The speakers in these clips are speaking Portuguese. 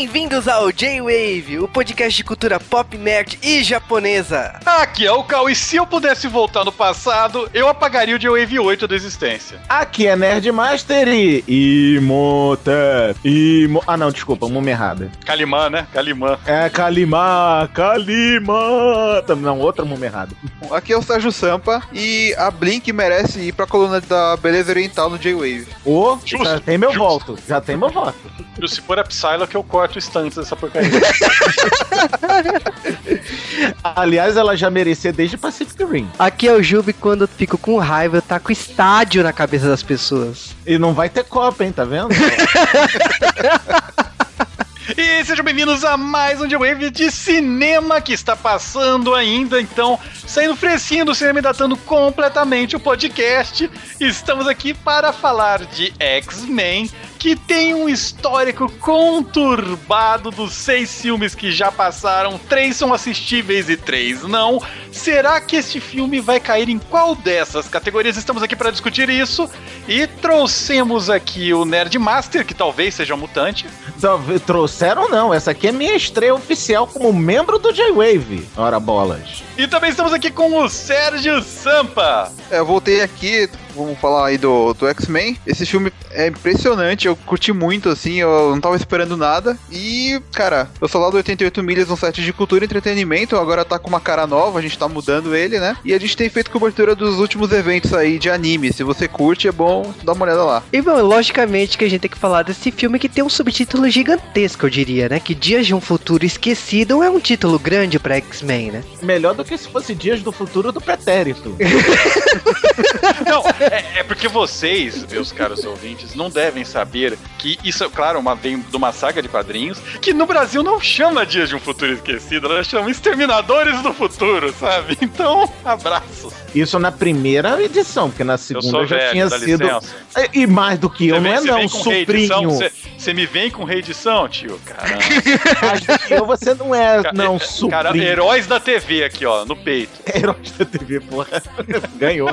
Bem-vindos ao J-Wave, o podcast de cultura pop, nerd e japonesa. Aqui é o Cal, e se eu pudesse voltar no passado, eu apagaria o J-Wave 8 da existência. Aqui é Nerdmaster e... Imhotep. Imo... Ah, não, desculpa, uma errada. Calimã, né? Calimã. É, Kalimá, Kalimá. Não, outra múmia errada. Aqui é o Sérgio Sampa e a Blink merece ir pra coluna da beleza oriental no J-Wave. Ô, Justo, já tem meu justo. voto. Já tem meu voto. E se for a Psylocke, eu corto o instante dessa porcaria. Aliás, ela já merecia desde Pacific Rim. Aqui é o Jubi, quando eu fico com raiva, eu taco estádio na cabeça das pessoas. E não vai ter Copa, hein, tá vendo? E sejam bem-vindos a mais um J-Wave de cinema que está passando ainda, então, saindo fresquinho do cinema e datando completamente o podcast. Estamos aqui para falar de X-Men, que tem um histórico conturbado dos seis filmes que já passaram. Três são assistíveis e três não. Será que este filme vai cair em qual dessas categorias? Estamos aqui para discutir isso e trouxemos aqui o Nerd Master, que talvez seja um mutante. Trouxeram não, essa aqui é minha estreia oficial como membro do J-Wave. Ora bolas. E também estamos aqui com o Sérgio Sampa. É, eu voltei aqui, vamos falar aí do, do X-Men. Esse filme é impressionante, eu curti muito, assim, eu não tava esperando nada. E, cara, eu sou lá do 88 Milhas, um site de cultura e entretenimento, agora tá com uma cara nova, a gente tá mudando ele, né? E a gente tem feito cobertura dos últimos eventos aí de anime. Se você curte, é bom dar uma olhada lá. E, bom, logicamente que a gente tem que falar desse filme que tem um subtítulo gigantesco, eu diria, né? Que Dias de um Futuro Esquecido é um título grande pra X-Men, né? Melhor do que se fosse Dias do Futuro do Pretérito. Não, é, é porque vocês, meus caros ouvintes, não devem saber que isso, claro, uma, vem de uma saga de quadrinhos, que no Brasil não chama Dias de um Futuro Esquecido, ela chama Exterminadores do Futuro, sabe? Então, abraços. Isso na primeira edição, porque na Eu segunda sou já velho, tinha sido. licença. E mais do que eu, não vem- é você não, vem com reedição? sobrinho. Você, me vem com reedição, tio? Caramba. Mais do que eu, você não é, Ca- não, é- sobrinho. Cara, heróis da TV aqui, ó, no peito. Heróis da TV, porra. Ganhou.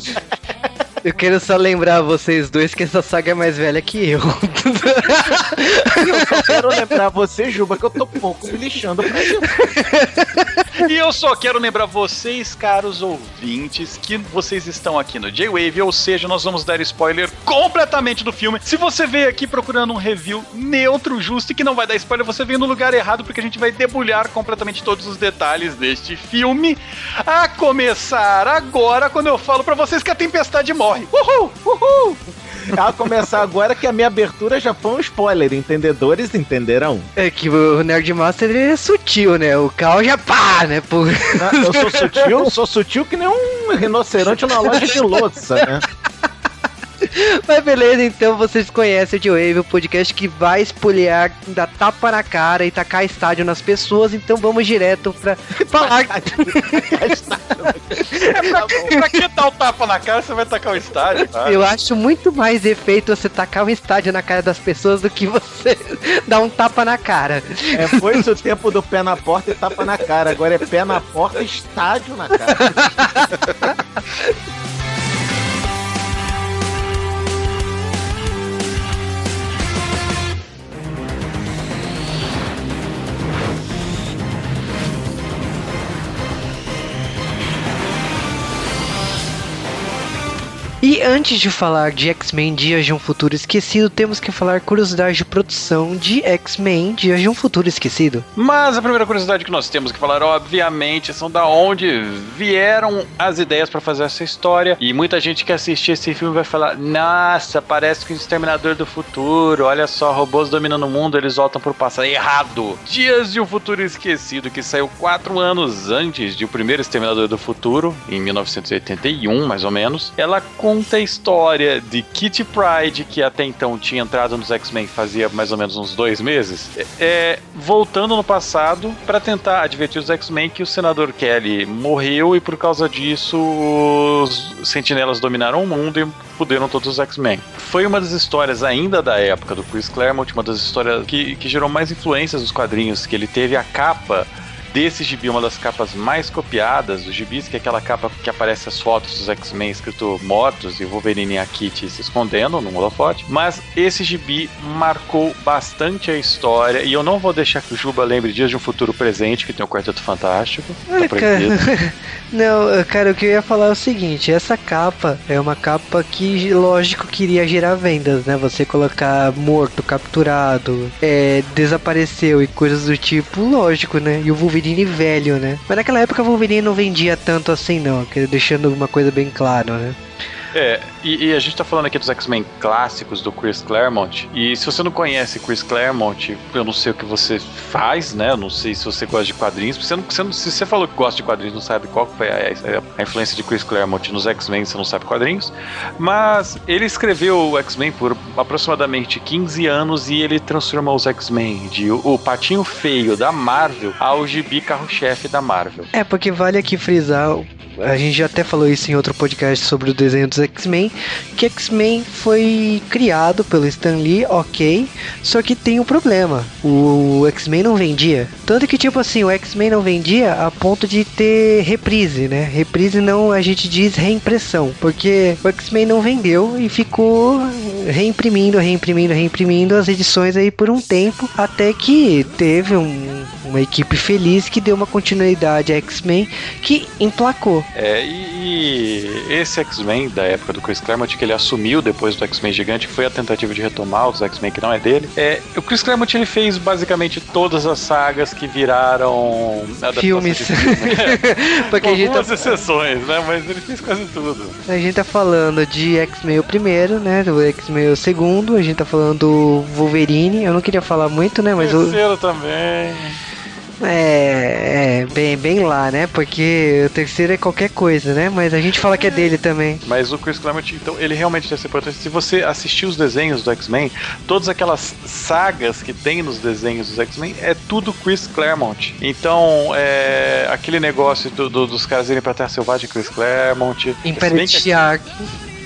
Eu quero só lembrar vocês dois que essa saga é mais velha que eu. Eu só quero lembrar você, Juba, que eu tô pouco me lixando pra isso. E eu só quero lembrar vocês, caros ouvintes, que vocês estão aqui no J-Wave, ou seja, nós vamos dar spoiler completamente do filme. Se você veio aqui procurando um review neutro, justo e que não vai dar spoiler, você veio no lugar errado, porque a gente vai debulhar completamente todos os detalhes deste filme. A começar agora, quando eu falo pra vocês que a tempestade morre. Uhul! Uhul! A começar agora que a minha abertura já foi um spoiler. Entendedores entenderão. É que o Nerdmaster ele é sutil, né? O Cal já pá, né? Por... Não, Eu sou sutil, sou sutil que nem um rinoceronte na loja de louça, né? Mas beleza, então vocês conhecem o J-Wave, o podcast que vai espolhar, dar tapa na cara e tacar estádio nas pessoas, então vamos direto pra falar. Pra que dar o tapa na cara, você vai tacar o estádio, tá? Eu acho muito mais efeito você tacar um estádio na cara das pessoas do que você dar um tapa na cara. É, foi o tempo do pé na porta e tapa na cara. Agora é pé na porta e estádio na cara. E antes de falar de X-Men Dias de um Futuro Esquecido, temos que falar curiosidades de produção de X-Men Dias de um Futuro Esquecido. Mas a primeira curiosidade que nós temos que falar, obviamente, são da onde vieram as ideias pra fazer essa história. E muita gente que assistir esse filme vai falar: Nossa, parece que o Exterminador do Futuro. Olha só, robôs dominando o mundo, eles voltam pro passado. Errado! Dias de um Futuro Esquecido, que saiu quatro anos antes de o primeiro Exterminador do Futuro, em 1981, mais ou menos. Ela conta a história de Kitty Pride, que até então tinha entrado nos X-Men fazia mais ou menos uns dois meses, é, voltando no passado para tentar advertir os X-Men que o senador Kelly morreu e por causa disso os sentinelas dominaram o mundo e fuderam todos os X-Men. Foi uma das histórias ainda da época do Chris Claremont, uma das histórias que, que gerou mais influências dos quadrinhos, que ele teve a capa desse gibi, uma das capas mais copiadas, os gibis, que é aquela capa que aparece as fotos dos X-Men escrito mortos e Wolverine e a Kitty se escondendo no holofote. Mas esse gibi marcou bastante a história e eu não vou deixar que o Juba lembre dias de um futuro presente que tem o Quarteto Fantástico. Tá cara, não, cara, o que eu ia falar é o seguinte: essa capa é uma capa que, lógico, queria gerar vendas, né? Você colocar morto, capturado, é, desapareceu e coisas do tipo, lógico, né? E o Wolverine velho, né? Mas naquela época o Wolverine não vendia tanto assim, não, deixando uma coisa bem clara, né? É, e, e a gente tá falando aqui dos X-Men clássicos do Chris Claremont. E se você não conhece Chris Claremont, eu não sei o que você faz, né? Eu não sei se você gosta de quadrinhos. Você não, você não- se você falou que gosta de quadrinhos, não sabe qual foi a, a- a influência de Chris Claremont nos X-Men, você não sabe quadrinhos. Mas ele escreveu o X-Men por aproximadamente 15 anos e ele transformou os X-Men de o, o patinho feio da Marvel ao gibi carro-chefe da Marvel. É, porque vale aqui frisar, a gente já até falou isso em outro podcast sobre o desenho dos X-Men, que X-Men foi criado pelo Stan Lee, ok, só que tem um problema, o X-Men não vendia. Tanto que, tipo assim, o X-Men não vendia a ponto de ter reprise, né? Reprise não, a gente diz reimpressão, porque o X-Men não vendeu e ficou reimprimindo, reimprimindo, reimprimindo as edições aí por um tempo, até que teve um- uma equipe feliz que deu uma continuidade a X-Men que emplacou. É, e, e esse X-Men da época do Chris Claremont, que ele assumiu depois do X-Men Gigante, que foi a tentativa de retomar os X-Men que não é dele. É, o Chris Claremont ele fez basicamente todas as sagas que viraram Filmes. filme. Porque Com gente, algumas tá, exceções, né? Mas ele fez quase tudo. a gente tá falando de X-Men o primeiro, né? Do X-Men o segundo, a gente tá falando do Wolverine. Eu não queria falar muito, né? Mas o, Terceiro também. É, é bem, bem lá, né? Porque o terceiro é qualquer coisa, né? Mas a gente fala que é dele também. Mas o Chris Claremont, então, ele realmente deve ser importante. Se você assistir os desenhos do X-Men, todas aquelas sagas que tem nos desenhos dos X-Men, é tudo Chris Claremont. Então, é, aquele negócio do- do- dos caras irem pra Terra Selvagem, Chris Claremont. Império Se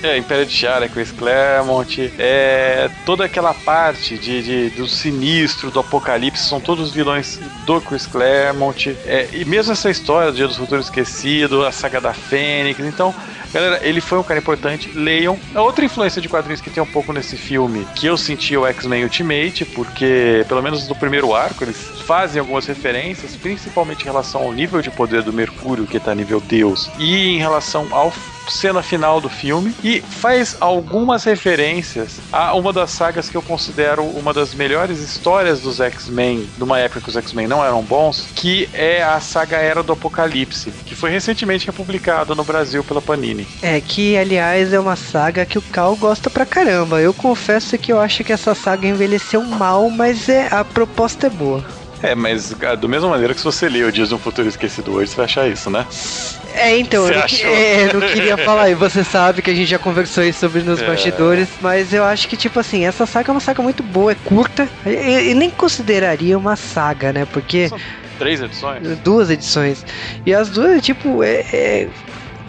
É, Império de Shi'ar é Chris Claremont. É, toda aquela parte de, de- do sinistro, do apocalipse, são todos vilões do Chris Claremont. É, e mesmo essa história do Dia do Futuro Esquecido, a saga da Fênix. Então, galera, ele foi um cara importante. Leiam. A outra influência de quadrinhos que tem um pouco nesse filme, que eu senti o X-Men Ultimate, porque, pelo menos no primeiro arco, eles fazem algumas referências, principalmente em relação ao nível de poder do Mercúrio, que tá nível Deus, e em relação ao cena final do filme e faz algumas referências a uma das sagas que eu considero uma das melhores histórias dos X-Men, numa época que os X-Men não eram bons, que é a saga Era do Apocalipse, que foi recentemente republicada no Brasil pela Panini. É, que aliás é uma saga que o Cal gosta pra caramba. Eu confesso que eu acho que essa saga envelheceu mal, mas é a proposta é boa. É, mas cara, da mesma maneira que se você ler o Dias de um Futuro Esquecido hoje, você vai achar isso, né? É, então, eu é, eu não queria falar, e você sabe que a gente já conversou isso sobre nos É. bastidores, mas eu acho que, tipo assim, essa saga é uma saga muito boa, é curta, e, e nem consideraria uma saga, né? Porque São três edições. duas edições, e as duas, tipo, é, é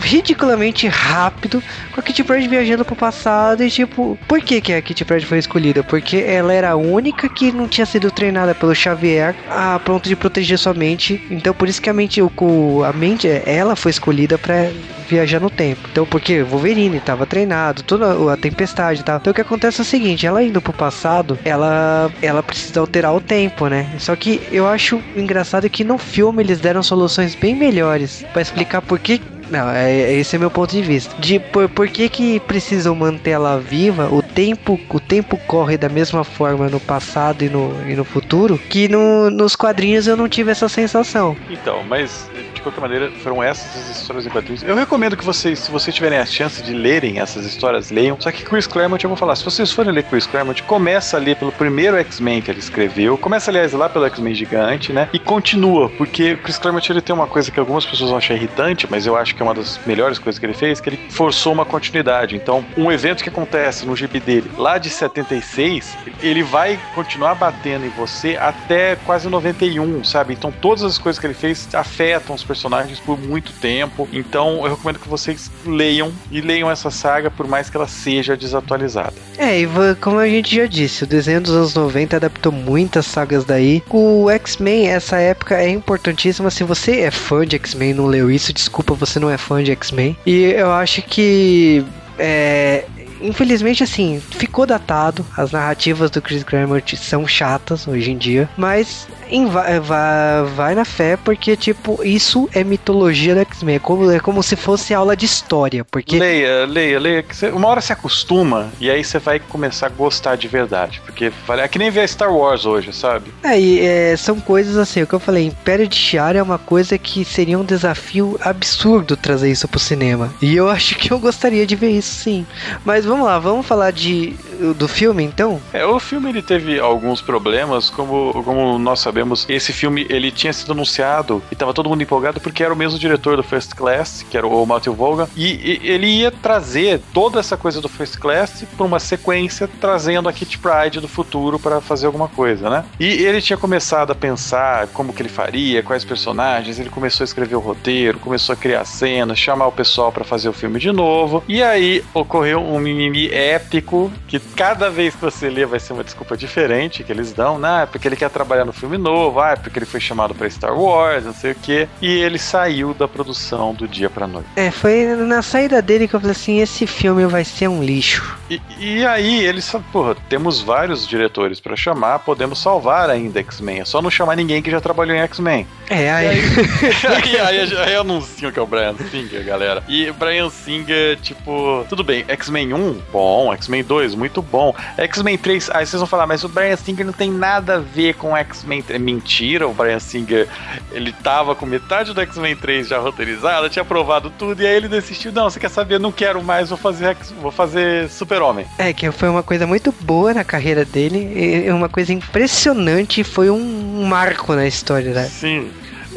ridiculamente rápido, com a Kitty Pryde viajando pro passado, e tipo, por que, que a Kitty Pryde foi escolhida? Porque ela era a única que não tinha sido treinada pelo Xavier a ponto de proteger sua mente, então por isso que a mente, a mente, ela foi escolhida pra viajar no tempo. Então, porque Wolverine estava treinado, toda a tempestade tal. Então, o que acontece é o seguinte: ela indo pro passado, ela, ela precisa alterar o tempo, né? Só que eu acho engraçado que no filme eles deram soluções bem melhores pra explicar por que. Não, é, é- esse é meu ponto de vista. De por, por que que precisam manter ela viva? O tempo, o tempo corre da mesma forma no passado e no, e no futuro que no, nos quadrinhos eu não tive essa sensação. Então, mas de qualquer maneira, foram essas as histórias em quadrinhos. Eu recomendo que vocês, se vocês tiverem a chance de lerem essas histórias, leiam. Só que Chris Claremont, eu vou falar, se vocês forem ler Chris Claremont, começa a ler pelo primeiro X-Men que ele escreveu, começa, aliás, lá pelo X-Men Gigante, né? E continua, porque Chris Claremont ele tem uma coisa que algumas pessoas vão achar irritante, mas eu acho que é uma das melhores coisas que ele fez, que ele forçou uma continuidade. Então, um evento que acontece no gibi dele lá de 76, ele vai continuar batendo em você até quase 91, sabe? Então, todas as coisas que ele fez afetam os personagens por muito tempo. Então eu recomendo que vocês leiam e leiam essa saga, por mais que ela seja desatualizada. É, e como a gente já disse, o desenho dos anos 90 adaptou muitas sagas daí. O X-Men, essa época é importantíssima. Se você é fã de X-Men e não leu isso, desculpa, você não é fã de X-Men. E eu acho que. É, Infelizmente, assim, ficou datado. As narrativas do Chris Claremont são chatas hoje em dia. Mas em va- va- vai na fé, porque, tipo, isso é mitologia do X-Men. É como, é como se fosse aula de história. Porque Leia, leia, leia. você- uma hora você acostuma e aí você vai começar a gostar de verdade. Porque vale- é que nem ver Star Wars hoje, sabe? É, e, é, são coisas assim, o que eu falei, Império de Shi'ar é uma coisa que seria um desafio absurdo trazer isso pro cinema. E eu acho que eu gostaria de ver isso sim. Mas vamos lá, vamos falar de do filme então? É, o filme ele teve alguns problemas, como, como nós sabemos, esse filme ele tinha sido anunciado e tava todo mundo empolgado porque era o mesmo diretor do First Class, que era o Matthew Vaughn, e, e ele ia trazer toda essa coisa do First Class para uma sequência, trazendo a Kitty Pride do futuro para fazer alguma coisa, né? E ele tinha começado a pensar como que ele faria, quais personagens, ele começou a escrever o roteiro, começou a criar cenas, chamar o pessoal para fazer o filme de novo, e aí ocorreu um mimimi épico que cada vez que você lê vai ser uma desculpa diferente que eles dão, né? Porque ele quer trabalhar no filme novo, ah, porque ele foi chamado para Star Wars, não sei o quê. E ele saiu da produção do dia pra noite. É, foi na saída dele que eu falei assim, esse filme vai ser um lixo. E, e aí eles porra, temos vários diretores pra chamar, podemos salvar ainda X-Men. É só não chamar ninguém que já trabalhou em X-Men. É, aí, aí, aí, aí anunciam que é o Brian Singer, galera. E Brian Singer, tipo, tudo bem, X-Men 1, bom, X-Men 2, muito bom. X-Men 3, aí vocês vão falar, mas o Brian Singer não tem nada a ver com X-Men 3. Mentira, o Brian Singer, ele tava com metade do X-Men 3 já roteirizado, tinha aprovado tudo, e aí ele desistiu, não, você quer saber, não quero mais, vou fazer, vou fazer Super-Homem. é que foi uma coisa muito boa na carreira dele, é uma coisa impressionante, foi um marco na história, né? Sim.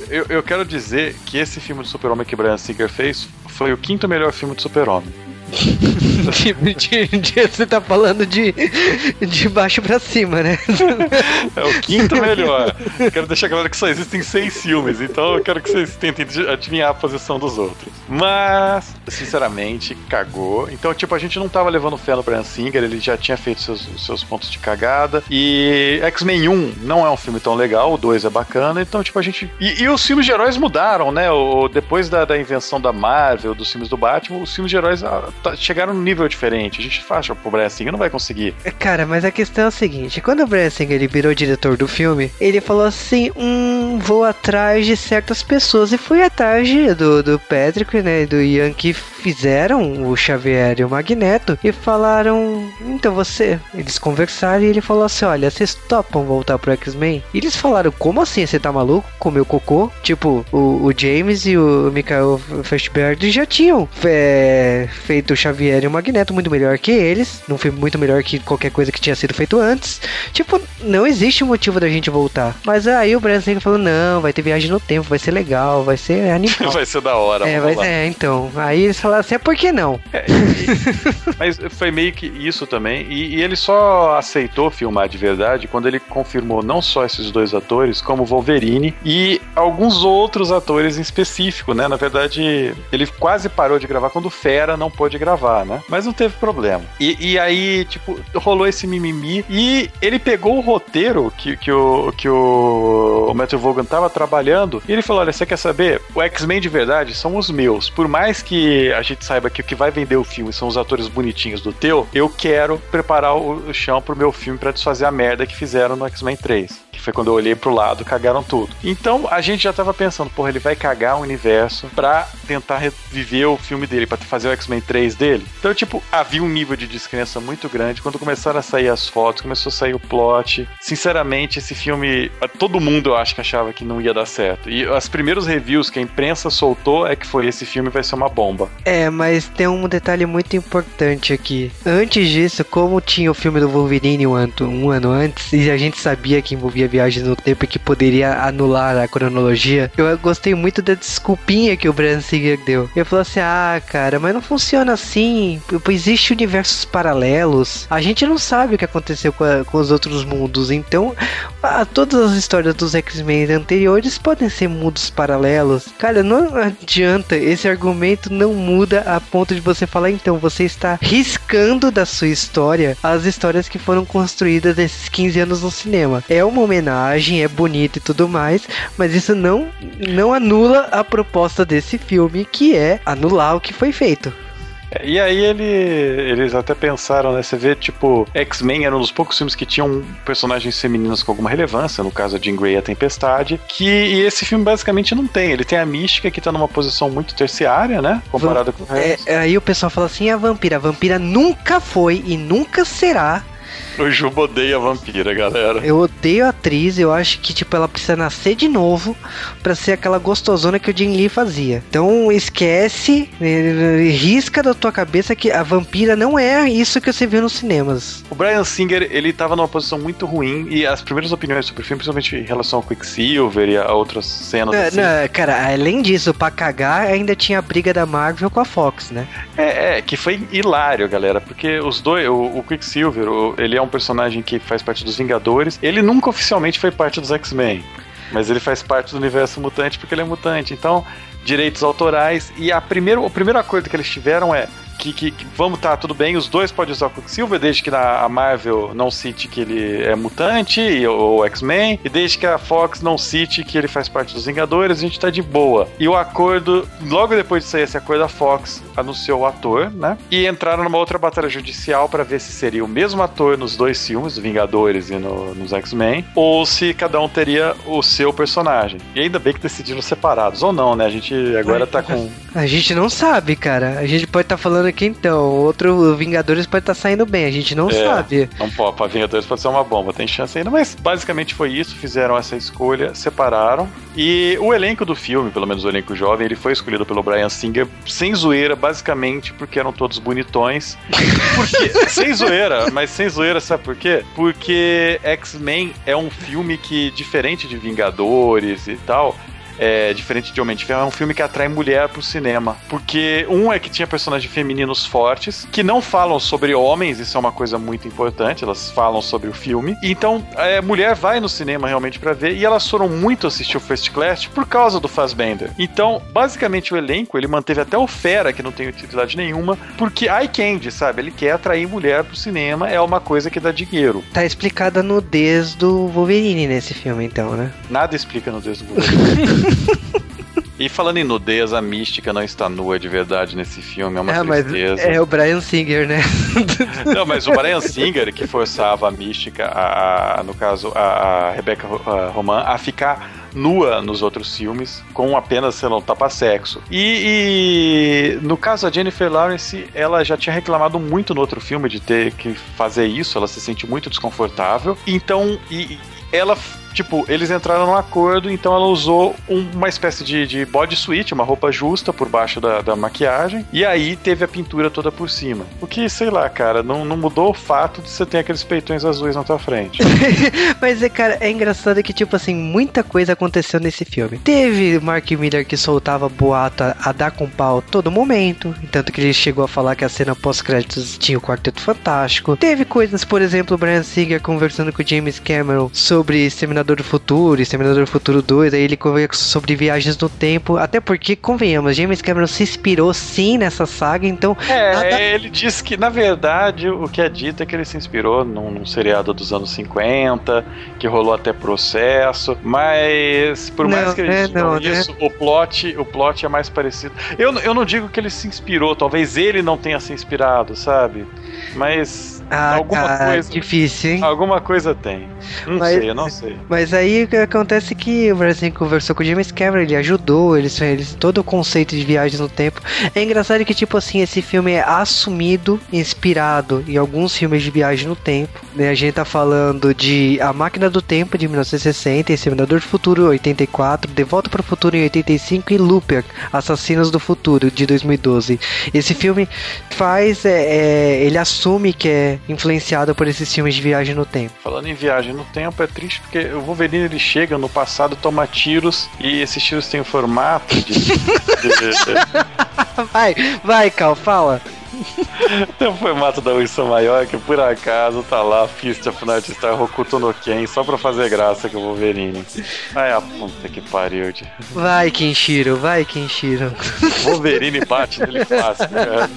Eu, eu quero dizer que esse filme do Super-Homem que Brian Singer fez foi o quinto melhor filme do Super-Homem. De, de- de- você tá falando de, de baixo pra cima, né? É o quinto melhor. quero deixar claro que só existem seis filmes, então eu quero que vocês tentem adi- adivinhar a posição dos outros. Mas, sinceramente, cagou. Então, tipo, a gente não tava levando fé no Brian Singer, ele já tinha feito seus, seus pontos de cagada. E X-Men 1 não é um filme tão legal, o 2 é bacana, então, tipo, a gente. E, e os filmes de heróis mudaram, né? O, depois da, da invenção da Marvel, dos filmes do Batman, os filmes de heróis ah, chegaram num nível diferente. A gente faz pro Brian Singer, não vai conseguir. Cara, mas a questão é o seguinte: quando o Brian Singer ele virou diretor do filme, ele falou assim: hum, vou atrás de certas pessoas. E foi atrás do, do Patrick, né? E do Ian que fizeram o Xavier e o Magneto e falaram: então você. Eles conversaram e ele falou assim: olha, vocês topam voltar pro X-Men? E eles falaram: como assim? Você tá maluco? Comeu cocô? Tipo, o, o James e o Michael Fassbender já tinham é, feito o Xavier e o Magneto muito melhor que eles, num filme muito melhor que qualquer coisa que tinha sido feito antes. Tipo, não existe motivo da gente voltar. Mas aí o Brian Singer falou: não, vai ter viagem no tempo, vai ser legal, vai ser animal. vai ser da hora. É, vai, é, então. Aí eles falaram assim: é por que não? É, e- mas foi meio que isso também. E, e ele só aceitou filmar de verdade quando ele confirmou não só esses dois atores, como Wolverine e alguns outros atores em específico, né? Na verdade, ele quase parou de gravar quando o Fera não pôde gravar, né? Mas não teve problema. E, e aí, tipo, rolou esse mimimi e ele pegou o roteiro que, que, o, que o, o Matthew Vaughan tava trabalhando e ele falou: Olha, você quer saber? O X-Men de verdade são os meus. Por mais que a gente saiba que o que vai vender o filme são os atores bonitinhos do teu, eu quero preparar o, chão pro meu filme pra desfazer a merda que fizeram no X-Men 3. Que foi quando eu olhei pro lado, cagaram tudo. Então a gente já tava pensando, porra, ele vai cagar o universo pra tentar reviver o filme dele, pra fazer o X-Men 3 dele. Então, tipo, havia um nível de descrença muito grande. Quando começaram a sair as fotos, começou a sair o plot. Sinceramente, esse filme, todo mundo eu acho que achava que não ia dar certo. E os primeiros reviews que a imprensa soltou é que foi esse filme vai ser uma bomba. É, mas tem um detalhe muito importante aqui. Antes disso, como tinha o filme do Wolverine um ano, um ano antes, e a gente sabia que envolvia viagens no tempo e que poderia anular a cronologia, eu gostei muito da desculpinha que o Brian Singer deu. Ele falou assim: ah, cara, mas não funciona assim, existe universos paralelos. A gente não sabe o que aconteceu com, a, com os outros mundos. Então, a, todas as histórias dos X-Men anteriores podem ser mundos paralelos. Cara, não adianta. Esse argumento não muda a ponto de você falar, então, você está riscando da sua história as histórias que foram construídas nesses 15 anos no cinema. É uma homenagem, é bonito e tudo mais, mas isso não, não anula a proposta desse filme, que é anular o que foi feito. E aí ele, eles até pensaram, né? Você vê, tipo, X-Men era um dos poucos filmes que tinham personagens femininas com alguma relevância, no caso a Jean Grey e a Tempestade, que e esse filme basicamente não tem. Ele tem a mística que tá numa posição muito terciária, né? Comparada com o resto. É, aí o pessoal fala assim, a vampira, a vampira nunca foi e nunca será o Juba odeia a vampira, galera. Eu odeio a atriz, eu acho que, tipo, ela precisa nascer de novo para ser aquela gostosona que o Jim Lee fazia. Então, esquece, eh, risca da tua cabeça que a vampira não é isso que você viu nos cinemas. O Brian Singer, ele tava numa posição muito ruim e as primeiras opiniões sobre o filme, principalmente em relação ao Quicksilver e a outras cenas não, assim. não, cara, além disso, pra cagar, ainda tinha a briga da Marvel com a Fox, né? É, é que foi hilário, galera, porque os dois, o, o Quicksilver, o, ele é um personagem que faz parte dos Vingadores. Ele nunca oficialmente foi parte dos X-Men, mas ele faz parte do universo mutante porque ele é mutante. Então, direitos autorais. E a primeiro, o primeiro acordo que eles tiveram é: que, que, que, vamos tá tudo bem, os dois podem usar o Quicksilver, desde que na, a Marvel não cite que ele é mutante ou X-Men, e desde que a Fox não cite que ele faz parte dos Vingadores, a gente tá de boa. E o acordo, logo depois de sair esse acordo, a Fox anunciou o ator, né? E entraram numa outra batalha judicial para ver se seria o mesmo ator nos dois filmes, Vingadores e no, nos X-Men, ou se cada um teria o seu personagem. E ainda bem que decidiram separados, ou não, né? A gente agora tá com. A gente não sabe, cara. A gente pode estar tá falando aqui então. Outro Vingadores pode estar tá saindo bem, a gente não é, sabe. Não pode, pra Vingadores pode ser uma bomba, tem chance ainda, mas basicamente foi isso, fizeram essa escolha, separaram. E o elenco do filme, pelo menos o elenco jovem, ele foi escolhido pelo Brian Singer sem zoeira, basicamente porque eram todos bonitões. Porque, sem zoeira, mas sem zoeira, sabe por quê? Porque X-Men é um filme que, diferente de Vingadores e tal, é, diferente de Homem de Ferro, é um filme que atrai mulher pro cinema. Porque um é que tinha personagens femininos fortes, que não falam sobre homens, isso é uma coisa muito importante, elas falam sobre o filme. Então, é, mulher vai no cinema realmente para ver, e elas foram muito assistir o First Class por causa do Fassbender. Então, basicamente, o elenco, ele manteve até o Fera, que não tem utilidade nenhuma, porque eye candy, sabe? Ele quer atrair mulher pro cinema, é uma coisa que dá dinheiro. Tá explicada a nudez do Wolverine nesse filme, então, né? Nada explica a nudez do Wolverine. E falando em nudez, a mística não está nua de verdade nesse filme, é uma é, tristeza. é o Brian Singer, né? não, mas o Brian Singer que forçava a mística, a, a no caso, a, a Rebecca Roman, a ficar nua nos outros filmes, com apenas, sei lá, um tapa-sexo. E, e, no caso, a Jennifer Lawrence, ela já tinha reclamado muito no outro filme de ter que fazer isso, ela se sente muito desconfortável. Então, e, ela Tipo, eles entraram num acordo, então ela usou uma espécie de, de bodysuit, uma roupa justa por baixo da, da maquiagem, e aí teve a pintura toda por cima. O que, sei lá, cara, não, não mudou o fato de você ter aqueles peitões azuis na tua frente. Mas, é, cara, é engraçado que, tipo assim, muita coisa aconteceu nesse filme. Teve Mark Miller que soltava boato a, a dar com pau todo momento, tanto que ele chegou a falar que a cena pós-créditos tinha o Quarteto Fantástico. Teve coisas, por exemplo, o Brian Singer conversando com o James Cameron sobre Seminador Exterminador do Futuro, Exterminador do Futuro 2, aí ele conversa sobre viagens no tempo, até porque, convenhamos, James Cameron se inspirou sim nessa saga, então... É, nada... ele disse que, na verdade, o que é dito é que ele se inspirou num, num seriado dos anos 50, que rolou até processo, mas por mais que ele é, não, isso, né? o, plot, o plot é mais parecido. Eu, eu não digo que ele se inspirou, talvez ele não tenha se inspirado, sabe? Mas ah, alguma cara, coisa. Difícil, hein? Alguma coisa tem. Não mas, sei, eu não sei. Mas aí o que acontece é que o Brasil conversou com o James Cameron, ele ajudou, eles, eles todo o conceito de viagens no tempo. É engraçado que, tipo assim, esse filme é assumido, inspirado em alguns filmes de viagem no tempo. Né? A gente tá falando de A Máquina do Tempo de 1960, Exterminador do Futuro 84, De Volta para o Futuro em 85 e Looper, Assassinos do Futuro de 2012. Esse filme faz, é, é, ele assume que é influenciada por esses filmes de viagem no tempo. Falando em viagem no tempo, é triste porque o Wolverine ele chega no passado, toma tiros e esses tiros têm o formato de. vai, vai, Cal, fala. Tem um formato da Ursa Maior que por acaso tá lá, Fist of Night Star Hokuto no Ken, só pra fazer graça com o Wolverine. Ai, a puta que pariu. de- Vai, Kenshiro, vai, Kenshiro. Wolverine bate nele fácil, cara.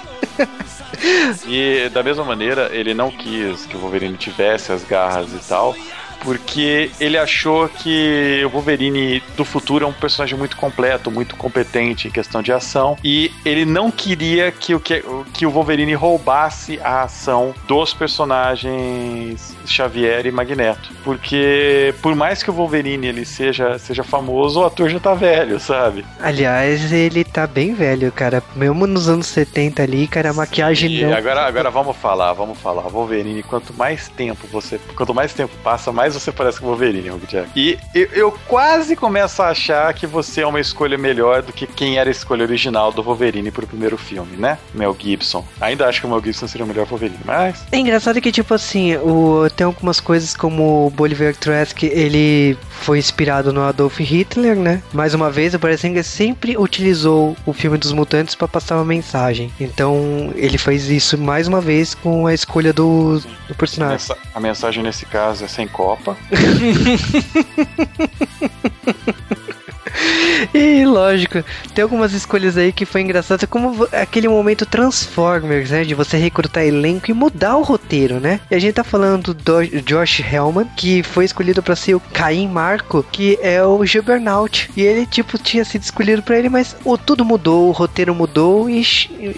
E da mesma maneira, ele não quis que o Wolverine tivesse as garras e tal, porque ele achou que o Wolverine do futuro é um personagem muito completo, muito competente em questão de ação, e ele não queria que o, que, que o Wolverine roubasse a ação dos personagens Xavier e Magneto, porque por mais que o Wolverine ele seja, seja famoso, o ator já tá velho, sabe? Aliás, ele tá bem velho, cara. Mesmo nos anos 70 ali, cara, a maquiagem E não. agora, agora vamos falar, vamos falar. Wolverine, quanto mais tempo você. Quanto mais tempo passa, mais você parece com o Wolverine, Hugh Jack. E eu, eu quase começo a achar que você é uma escolha melhor do que quem era a escolha original do Wolverine pro primeiro filme, né? Mel Gibson. Ainda acho que o Mel Gibson seria o melhor Wolverine, mas. É engraçado que, tipo assim, o, tem algumas coisas como o Bolivar Trask, ele foi inspirado no Adolf Hitler, né? Mais uma vez, o Singer sempre utilizou o filme dos mutantes pra passar uma mensagem. Então, ele fez isso mais uma vez com a escolha do, do personagem. A mensagem nesse caso é sem Copa. E lógico, tem algumas escolhas aí que foi engraçado, como aquele momento Transformers, né? De você recrutar elenco e mudar o roteiro, né? E a gente tá falando do Josh Hellman, que foi escolhido pra ser o Caim Marco, que é o Juggernaut. E ele, tipo, tinha sido escolhido pra ele, mas o tudo mudou, o roteiro mudou e,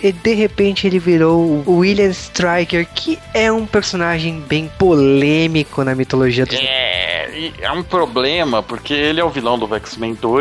e de repente ele virou o William Stryker, que é um personagem bem polêmico na mitologia dos É, é um problema, porque ele é o vilão do X-Men 2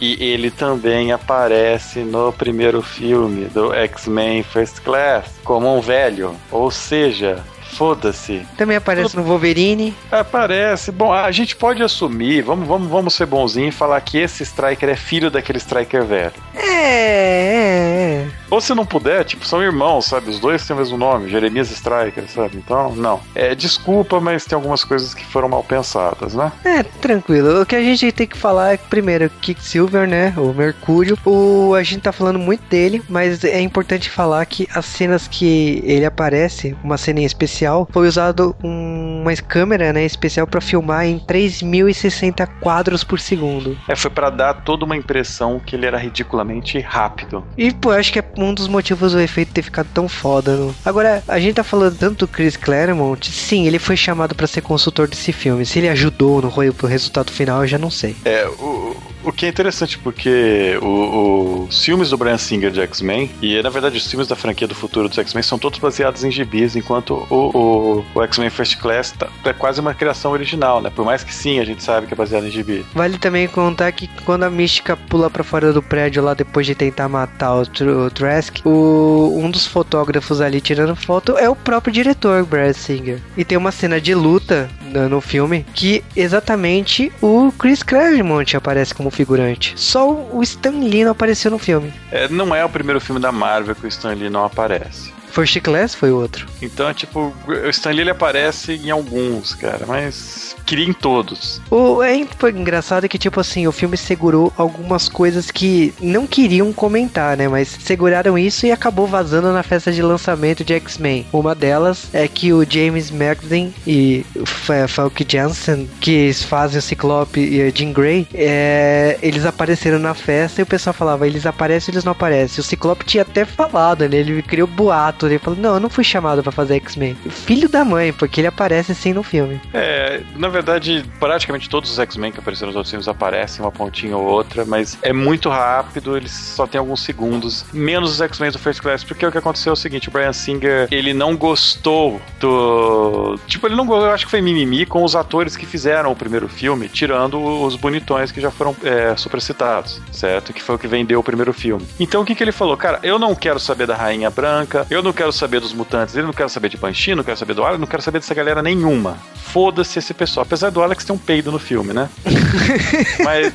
e ele também aparece no primeiro filme do X-Men First Class como um velho. Ou seja, foda-se. Também aparece no Wolverine. Aparece. Bom, a gente pode assumir, vamos, vamos, vamos ser bonzinho e falar que esse Striker é filho daquele Striker velho. É, é, é. Ou se não puder, tipo, são irmãos, sabe? Os dois têm o mesmo nome, Jeremias Striker, sabe? Então, não. É, desculpa, mas tem algumas coisas que foram mal pensadas, né? É, tranquilo. O que a gente tem que falar é, primeiro, Quicksilver, né? O Mercúrio. O, a gente tá falando muito dele, mas é importante falar que as cenas que ele aparece, uma cena em especial, foi usado um- uma câmera, né, especial pra filmar em 3060 quadros por segundo. É, foi pra dar toda uma impressão que ele era ridiculamente rápido. E, pô, eu acho que é um dos motivos do efeito ter ficado tão foda. não? Agora, a gente tá falando tanto do Chris Claremont. Sim, ele foi chamado pra ser consultor desse filme. Se ele ajudou no pro resultado final, eu já não sei. É, o, o que é interessante porque o- os filmes do Brian Singer de X-Men, e na verdade os filmes da franquia do futuro dos X-Men são todos baseados em gibis, enquanto o, o- o X-Men First Class tá- é quase uma criação original, né? Por mais que sim, a gente sabe que é baseado em gibi. Vale também contar que quando a Mística pula pra fora do prédio lá depois de tentar matar o, Tr o Trask, o, um dos fotógrafos ali tirando foto é o próprio diretor, Brad Singer. E tem uma cena de luta no, no filme que exatamente o Chris Claremont aparece como figurante. Só o Stan Lee não apareceu no filme. É, não é o primeiro filme da Marvel que o Stan Lee não aparece. First Class foi outro. Então, tipo, o Stan Lee ele aparece em alguns, cara, mas queria em todos. O é engraçado que, tipo assim, o filme segurou algumas coisas que não queriam comentar, né? Mas seguraram isso e acabou vazando na festa de lançamento de X-Men. Uma delas é que o James Marsden e o Fa- Falk Jansen, que fazem o Ciclope e a Jean Grey, é, eles apareceram na festa e o pessoal falava, eles aparecem eles não aparecem. O Ciclope tinha até falado, né? Ele criou boato, ele falou, não, eu não fui chamado pra fazer X-Men. Filho da mãe, porque ele aparece sim no filme. É, na verdade, praticamente todos os X-Men que apareceram nos outros filmes aparecem uma pontinha ou outra, mas é muito rápido, eles só tem alguns segundos, menos os X-Men do First Class, porque o que aconteceu é o seguinte, o Brian Singer, ele não gostou do... Tipo, ele não gostou, eu acho que foi mimimi com os atores que fizeram o primeiro filme, tirando os bonitões que já foram é, supercitados, certo? Que foi o que vendeu o primeiro filme. Então, o que que ele falou? Cara, eu não quero saber da Rainha Branca, eu não quero saber dos mutantes, eu não quero saber de Banshee, não quero saber do Alex, não quero saber dessa galera nenhuma. Foda-se esse pessoal. Apesar do Alex ter um peido no filme, né? Mas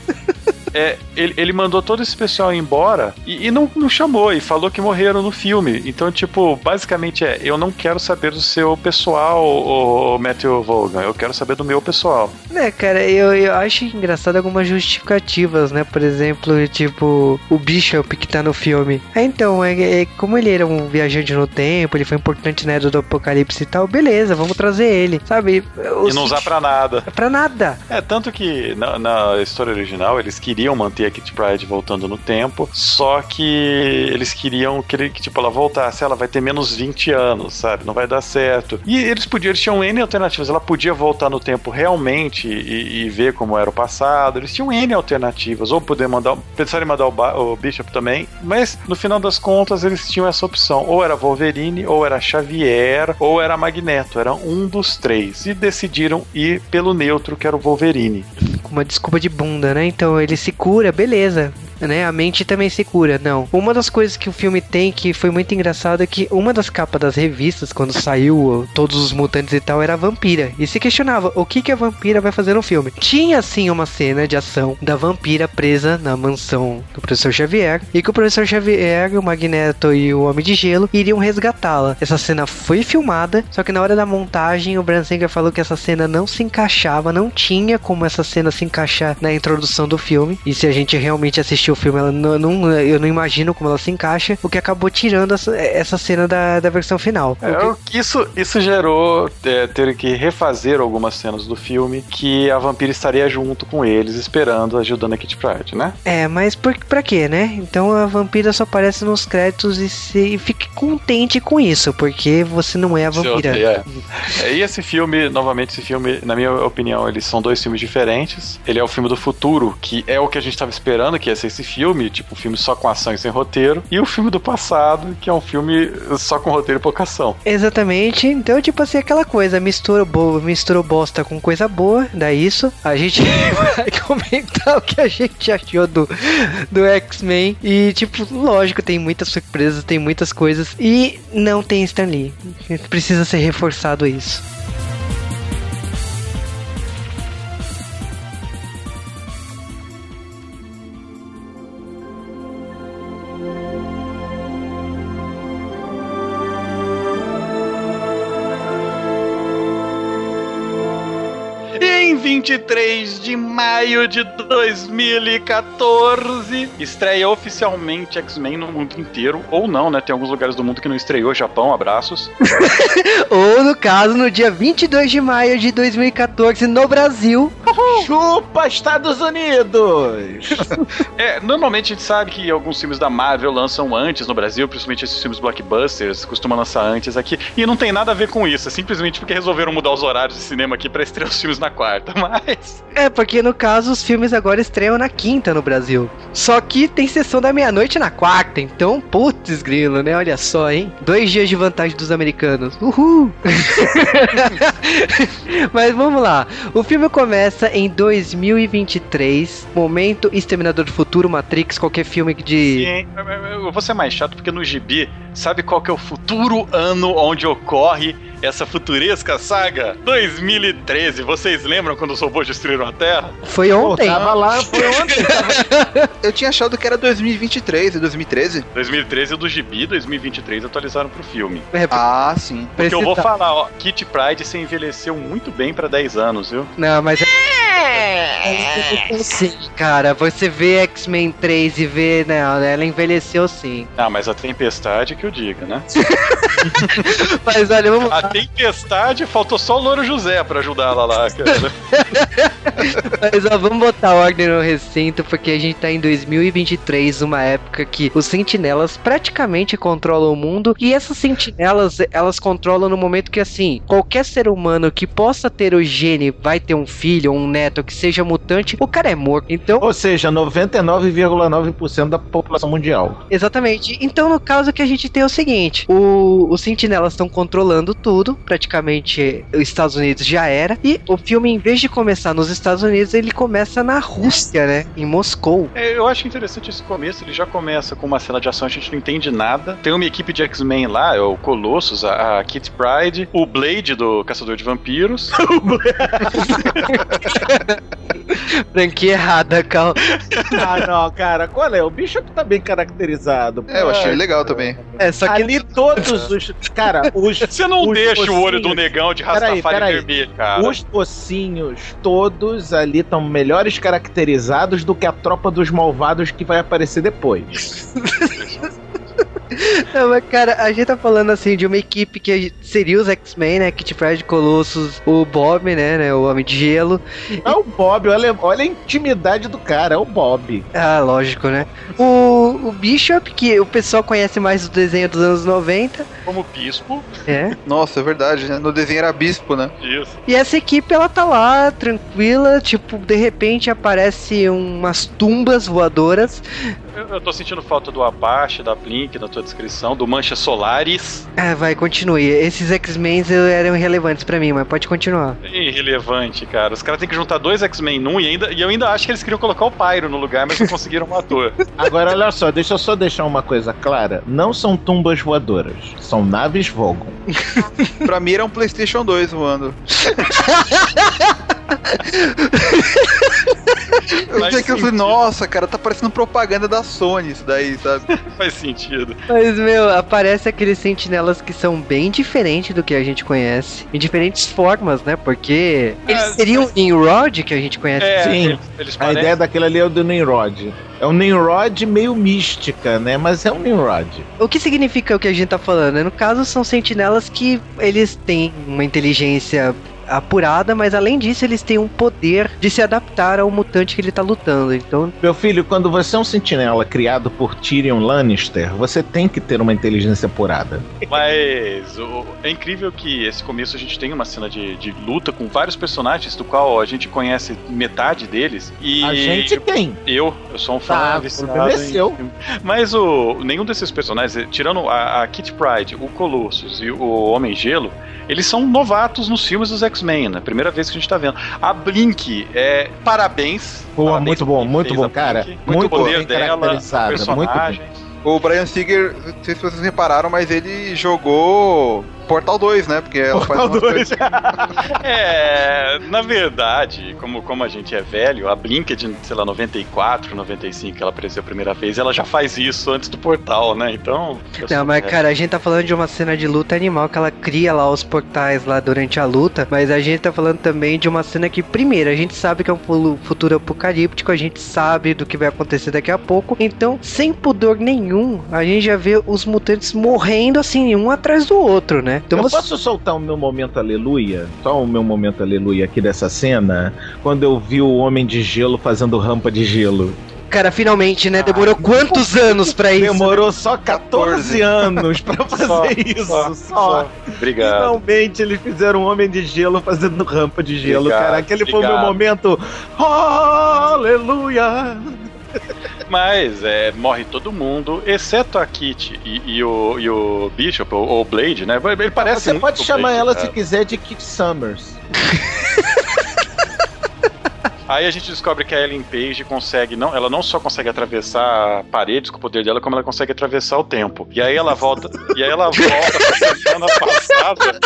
é, ele, ele mandou todo esse pessoal embora e, e não, não chamou e falou que morreram no filme. Então, tipo, basicamente é: eu não quero saber do seu pessoal, o Matthew Vaughan, eu quero saber do meu pessoal. É, cara, eu, eu acho engraçado algumas justificativas, né? Por exemplo, tipo, o Bishop que tá no filme. É, então, é, é como ele era um viajante no tempo, ele foi importante na era do apocalipse e tal, beleza, vamos trazer ele, sabe? E não usar pra nada. pra nada. É, tanto que na, na história original eles queriam manter a Kitty Pryde voltando no tempo, só que eles queriam que, tipo, ela voltasse, ela vai ter menos 20 anos, sabe? Não vai dar certo. E eles podiam, eles tinham N alternativas. Ela podia voltar no tempo realmente e, e ver como era o passado. Eles tinham N alternativas. Ou poder mandar. Pensaram em mandar o, o Bishop também. Mas no final das contas eles tinham essa opção. Ou era Wolverine, ou era Xavier, ou era Magneto. Era um dos três. E decidiram ir pelo neutro, que era o Wolverine. Uma desculpa de bunda, né? Então ele se cura, beleza. Né? A mente também se cura, não. Uma das coisas que o filme tem que foi muito engraçado é que uma das capas das revistas, quando saiu todos os mutantes e tal, era vampira. E se questionava o que, que a vampira vai fazer no filme. Tinha sim uma cena de ação da vampira presa na mansão do professor Xavier. E que o professor Xavier, o Magneto e o Homem de Gelo iriam resgatá-la. Essa cena foi filmada, só que na hora da montagem o Bran Singer falou que essa cena não se encaixava, não tinha como essa cena se encaixar na introdução do filme. E se a gente realmente assistiu o filme, ela não, não- eu não imagino como ela se encaixa, o que acabou tirando essa, essa cena da, da versão final. É, o que isso, isso gerou é, ter que refazer algumas cenas do filme que a vampira estaria junto com eles, esperando, ajudando a Kitty Pryde, né? É, mas por, pra quê, né? Então a vampira só aparece nos créditos e, se, e fique contente com isso, porque você não é a vampira. É. É, E esse filme, novamente, esse filme, na minha opinião, eles são dois filmes diferentes. Ele é o filme do futuro, que é o que a gente estava esperando, que ia ser esse filme, tipo, filme só com ação e sem roteiro. E o filme do passado, que é um filme só com roteiro e pouca ação. Exatamente, então tipo assim, aquela coisa, mistura boa, misturou bosta com coisa boa, daí isso, a gente vai comentar o que a gente achou do, do X-Men, e tipo, lógico, tem muitas surpresas, tem muitas coisas, e não tem Stan Lee, precisa ser reforçado isso. 23 de maio de 2014, estreia oficialmente X-Men no mundo inteiro. Ou não, né? Tem alguns lugares do mundo que não estreou. Japão, abraços. Ou no caso, no dia 22 de maio de 2014, no Brasil, Chupa Estados Unidos! É, normalmente a gente sabe que alguns filmes da Marvel lançam antes no Brasil, principalmente esses filmes blockbusters, costumam lançar antes aqui. E não tem nada a ver com isso, é simplesmente porque resolveram mudar os horários de cinema aqui pra estrear os filmes na quarta. Mas. É, porque no caso os filmes agora estreiam na quinta no Brasil. Só que tem sessão da meia-noite na quarta, então, putz grilo, né? Olha só, hein? Dois dias de vantagem dos americanos. Uhul! Mas vamos lá. O filme começa em 2023. Momento Exterminador do Futuro, Matrix, qualquer filme de. Sim, eu vou ser mais chato porque no gibi, sabe qual que é o futuro ano onde ocorre essa futuresca saga? 2013. Vocês lembram quando os robôs destruíram a Terra? Foi Pô, ontem. tava lá, foi ontem. Tava... Eu tinha achado que era 2023 e 2013. 2013 é do gibi, 2023 atualizaram pro filme. É, Ah, sim. Porque eu vou precisa- falar, ó, Kitty Pride se envelheceu muito bem pra 10 anos, viu? Não, mas é. Sim, cara, você vê X-Men 3 e vê, não, ela envelheceu sim. Ah, mas a tempestade que eu diga, né? Mas olha, vamos A tempestade faltou só o Louro José pra ajudar ela lá, cara. Mas ó, vamos botar ordem no recinto, porque a gente tá em 2023, uma época que os sentinelas praticamente controlam o mundo. E essas sentinelas, elas controlam no momento que, assim, qualquer ser humano que possa ter o gene, vai ter um filho ou um neto que seja mutante, o cara é morto. Então, Ou seja, 99,9% da população mundial. Exatamente. Então, no caso que a gente tem é o seguinte: o, os sentinelas estão controlando tudo, praticamente os Estados Unidos já era. E o filme, em vez de começar começar nos Estados Unidos, ele começa na Rússia, né? Em Moscou. É, eu acho interessante esse começo, ele já começa com uma cena de ação, a gente não entende nada. Tem uma equipe de X-Men lá, é o Colossus, a, a Kit Pride, o Blade do Caçador de Vampiros. Franquia errada, Cal. Ah, não, cara, qual é? O Bishop tá bem caracterizado. É, eu achei legal também. É, só que Ali todos os. Cara, os. Você não os deixa o olho do negão de Rastafari vermelho, cara. Os pocinhos todos ali estão melhores caracterizados do que a tropa dos malvados que vai aparecer depois. Não, mas, cara, a gente tá falando assim de uma equipe que seria os X-Men, né? Kit Pride, Colossus, o Bob, né, né? O Homem de Gelo. É o Bob, olha, olha a intimidade do cara, é o Bob. Ah, lógico, né? O, o Bishop, que o pessoal conhece mais do desenho dos anos 90, Como bispo. é. Nossa, é verdade, né? No desenho era bispo, né? Isso. E essa equipe, ela tá lá, tranquila, tipo, de repente aparece umas tumbas voadoras. Eu, eu tô sentindo falta do Apache, da Blink, da tua descrição, do Mancha Solaris. Ah, vai, continue. Esses X-Men eram irrelevantes pra mim, mas pode continuar. Irrelevante, cara. Os caras têm que juntar dois X-Men num e, ainda, e eu ainda acho que eles queriam colocar o Pyro no lugar, mas não conseguiram um ator. Agora, olha só, deixa eu só deixar uma coisa clara. Não são tumbas voadoras, são naves Vogon. Pra mim era um PlayStation 2 voando. Eu Faz vi aquilo e falei, nossa, cara, tá parecendo propaganda da Sony isso daí, sabe? Faz sentido. Mas, meu, aparece aqueles sentinelas que são bem diferentes do que a gente conhece. Em diferentes formas, né? Porque eles Ah, seriam o Nimrod que a gente conhece. É, Sim. eles, eles A ideia daquele ali é o do Nimrod. É um Nimrod meio mística, né? Mas é um Nimrod. O que significa o que a gente tá falando? No caso, são sentinelas que eles têm uma inteligência apurada, mas além disso, eles têm um poder de se adaptar ao mutante que ele tá lutando. Então, Meu filho, quando você é um sentinela criado por Tyrion Lannister, você tem que ter uma inteligência apurada. Mas o- é incrível que esse começo a gente tem uma cena de, de luta com vários personagens, do qual a gente conhece metade deles. E A gente tem. eu, eu sou um fã Tá, viciado é em. Mas o, nenhum desses personagens, tirando a, a Kit Pride, o Colossus e o Homem Gelo, eles são novatos nos filmes dos X-Men, né? Primeira vez que a gente tá vendo. A Blink, é, parabéns. Pô, Parabéns muito bom, muito bom, cara. Blink. Muito o poder dela, caracterizada, muito bom. O Brian Singer, não sei se vocês repararam, mas ele jogou Portal 2, né? Porque ela faz umas coisas. É, na verdade, como, como a gente é velho, a Blink é de, sei lá, 94, 95, que ela apareceu a primeira vez, ela já faz isso antes do portal, né? Então. não, mas velho. cara, a gente tá falando de uma cena de luta animal que ela cria lá os portais lá durante a luta, mas a gente tá falando também de uma cena que, primeiro, a gente sabe que é um fu- futuro apocalíptico, a gente sabe do que vai acontecer daqui a pouco, então, sem pudor nenhum, a gente já vê os mutantes morrendo assim, um atrás do outro, né? Então eu você- posso soltar o meu momento aleluia? Só o meu momento aleluia aqui dessa cena? Quando eu vi o Homem de Gelo fazendo rampa de gelo. Cara, finalmente, né? Demorou quantos anos pra isso? Demorou só 14 anos pra fazer Só, isso. só, Só. só. Obrigado. Finalmente eles fizeram um Homem de Gelo fazendo rampa de gelo, Obrigado, cara. Aquele foi o meu obrigado. momento. Aleluia! Mas é, morre todo mundo, exceto a Kit e, e o, e o Bishop, ou o Blade, né? Ele parece Você pode chamar Blade, ela cara. se quiser de Kit Summers. Aí a gente descobre que a Ellen Page consegue, não, ela não só consegue atravessar paredes com o poder dela, como ela consegue atravessar o tempo. E aí ela volta, e aí ela volta pra semana passada.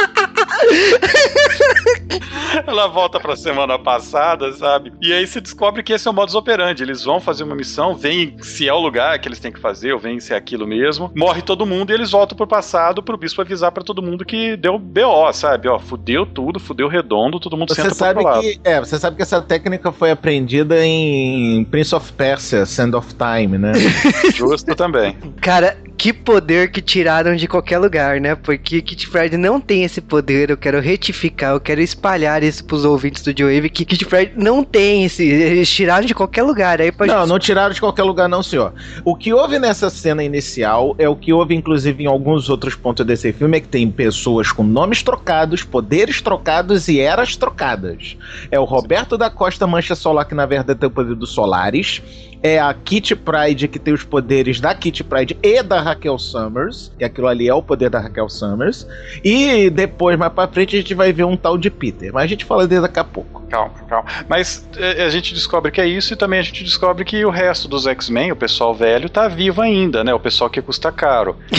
ela volta pra semana passada, sabe? E aí se descobre que esse é o modus operandi. Eles vão fazer uma missão, veem se é o lugar que eles têm que fazer, ou veem se é aquilo mesmo. Morre todo mundo e eles voltam pro passado pro bispo avisar pra todo mundo que deu BO, sabe? Ó, fudeu tudo, fudeu redondo, todo mundo Você senta sabe pro outro lado. que. É, você sabe que essa técnica foi aprendida em Prince of Persia, Sand of Time, né? Justo também. Cara, que poder que tiraram de qualquer lugar, né? Porque Kit Pride não tem esse poder. Eu quero retificar, eu quero espalhar isso pros ouvintes do Joe que Kit Pride não tem esse. Eles tiraram de qualquer lugar. Aí pode. Não, não tiraram de qualquer lugar, não, senhor. O que houve nessa cena inicial é o que houve, inclusive, em alguns outros pontos desse filme: é que tem pessoas com nomes trocados, poderes trocados e eras trocadas. É o Roberto da Costa Mancha Solar, que na verdade tem o poder do Solaris. É a Kitty Pride que tem os poderes da Kitty Pride e da Raquel Summers, que aquilo ali é o poder da Raquel Summers. E depois, mais pra frente, a gente vai ver um tal de Peter. Mas a gente fala dele daqui a pouco. Calma, calma. Mas é, a gente descobre que é isso e também a gente descobre que o resto dos X-Men, o pessoal velho, tá vivo ainda, né? O pessoal que custa caro.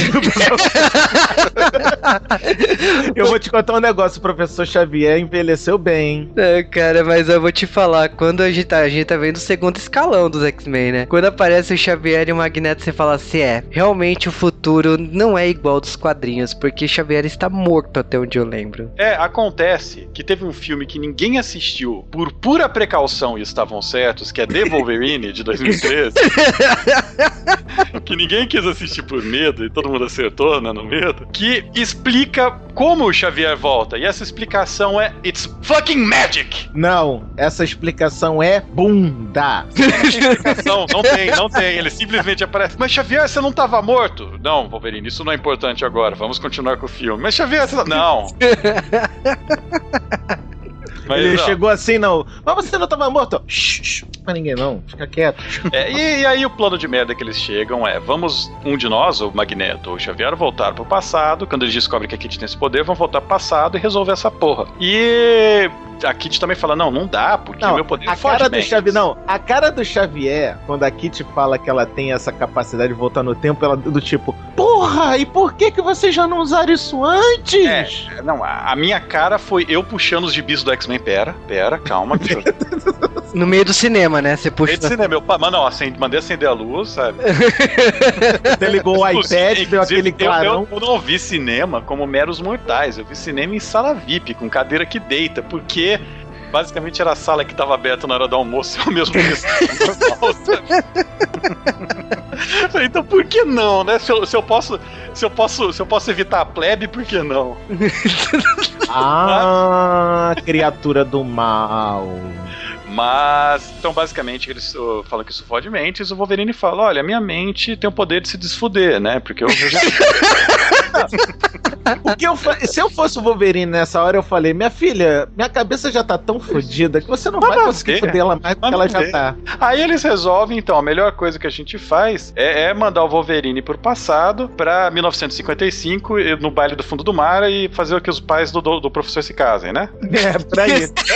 Eu vou te contar um negócio, o professor Xavier envelheceu bem. É, cara, mas eu vou te falar, quando a gente tá, a gente tá vendo o segundo escalão dos X-Men, né? Quando aparece o Xavier e o Magneto, você fala assim, é, realmente o futuro não é igual dos quadrinhos, porque Xavier está morto até onde eu lembro. É, acontece que teve um filme que ninguém assistiu por pura precaução e estavam certos, que é The Wolverine, de 2013. que ninguém quis assistir por medo e todo mundo acertou, né, no medo. Que explica como o Xavier volta. E essa explicação é It's fucking magic! Não, essa explicação é bunda. Explicação, não tem, não tem. Ele simplesmente aparece. Mas Xavier, você não estava morto? Não, Wolverine, isso não é importante agora. Vamos continuar com o filme. Mas Xavier, você não. Não. Mas Ele não. chegou assim, não. Mas você não tava morto? Shh, shh, pra ninguém não, fica quieto. É, e, e aí o plano de merda que eles chegam é: vamos, um de nós, o Magneto ou o Xavier, voltar pro passado. Quando eles descobrem que a Kitty tem esse poder, vão voltar pro passado e resolver essa porra. E a Kitty também fala: não, não dá, porque o Não, meu poder a foge cara do. Xavier, não, a cara do Xavier, quando a Kitty fala que ela tem essa capacidade de voltar no tempo, ela do tipo, porra, e por que que vocês já não usaram isso antes? É, não, a, a minha cara foi eu puxando os gibis do X-Men. Pera, pera, calma. eu- No meio do cinema, né? Você puxa. Meio de cinema, eu, mano, ó, acende- mandei acender a luz, sabe? Você ligou o iPad, deu aquele eu- clarão. Eu, eu não vi cinema como meros mortais. Eu vi cinema em sala VIP, com cadeira que deita, porque basicamente era a sala que tava aberta na hora do almoço ao mesmo? Então por que não, né? Se eu, se eu posso, se eu posso, se eu posso evitar a plebe, por que não? Ah, criatura do mal. Mas, então, basicamente, eles falam que isso fode mentes. O Wolverine fala: Olha, minha mente tem o poder de se desfuder, né? Porque eu já. O que eu fa... Se eu fosse o Wolverine nessa hora, eu falei, minha filha, minha cabeça já tá tão fodida que você não vai conseguir foder ela mais do que ela já ver. tá. Aí eles resolvem, então, a melhor coisa que a gente faz é, é mandar o Wolverine pro passado, pra 1955, e- no baile do fundo do mar, e fazer o que os pais do, do, do professor se casem, né? É, por aí, por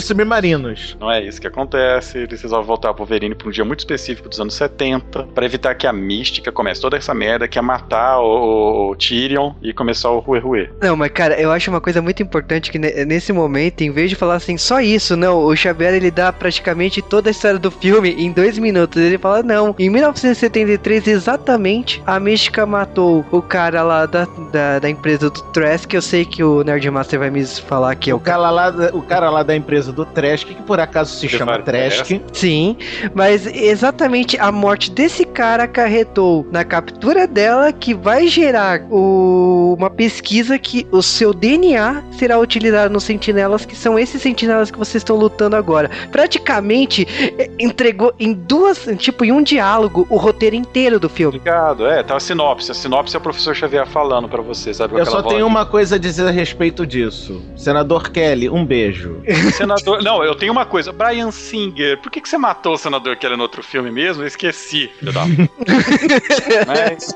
submarinos. Não é isso que acontece. Eles resolvem voltar pro Wolverine pra um dia muito específico dos anos 70, pra evitar que a mística comece toda essa merda, que é matar o, o Tyrion e começar o Rue Rue. Não, mas cara, eu acho uma coisa muito importante que ne- nesse momento, em vez de falar assim, só isso, não, o Xavier ele dá praticamente toda a história do filme em dois minutos. Ele fala, não, em 1973, exatamente, a Mística matou o cara lá da, da, da empresa do Trask, que eu sei que o Nerdmaster vai me falar que é o O cara lá, da- o cara lá da empresa do Trask, que por acaso se chama Trask. Sim, mas exatamente a morte desse cara acarretou na captura dela que vai gerar o- uma pesquisa que o seu DNA será utilizado nos sentinelas, que são esses sentinelas que vocês estão lutando agora. Praticamente eh, entregou em duas, tipo, em um diálogo, o roteiro inteiro do filme. Obrigado. É, tá a sinopse. A sinopse é o professor Xavier falando pra você, sabe? Eu só tenho uma coisa a dizer a respeito disso. Senador Kelly, um beijo. Senador. Não, eu tenho uma coisa. Brian Singer, por que, que você matou o senador Kelly no outro filme mesmo? Eu esqueci. filho da- Mas,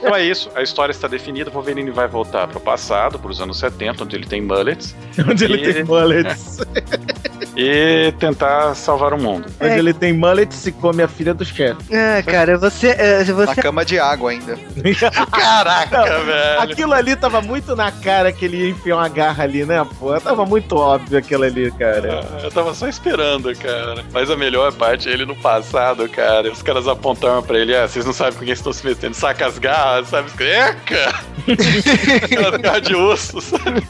então é isso. A história está definida. Wolverine vai voltar pro passado, pros anos 70, onde ele tem mullets, Onde ele E- tem mullets. e tentar salvar o mundo. Onde ele tem mullets e come a filha do chefe. Ah, cara, você, eh, Na você cama de água ainda. Caraca, Não, velho. Aquilo ali tava muito na cara que ele ia enfiar uma garra ali, né, pô? Tava muito óbvio aquilo ali, cara. Ah, Eu tava só esperando, cara. Mas a melhor parte é ele no passado, cara. Os caras apontaram pra ele, ah, vocês não sabem com quem estão se metendo. Saca as garras, sabe? Eca! Aquelas garras de osso, sabe?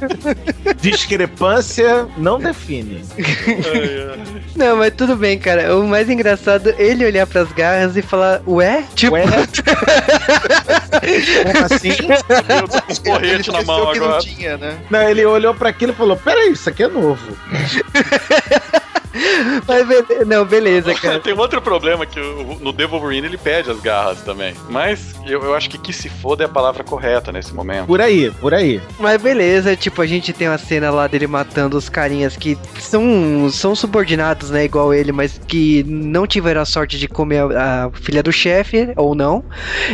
Discrepância não define. Não, mas tudo bem, cara. O mais engraçado é ele olhar pras garras e falar, ué? Tipo, Ué? Como assim? Eu tô com os porretes na mão que não agora. tinha, né? Não, ele olhou pra aquilo e falou: Peraí, isso aqui é novo. Mas bele- Não, beleza, cara. Tem um outro problema que o- no The Wolverine ele pede as garras também. Mas eu, eu acho que que se foda é a palavra correta nesse momento. Por aí, por aí. Mas beleza, tipo, a gente tem uma cena lá dele matando os carinhas que são, são subordinados, né, igual ele, mas que não tiveram a sorte de comer a, a filha do chefe, ou não.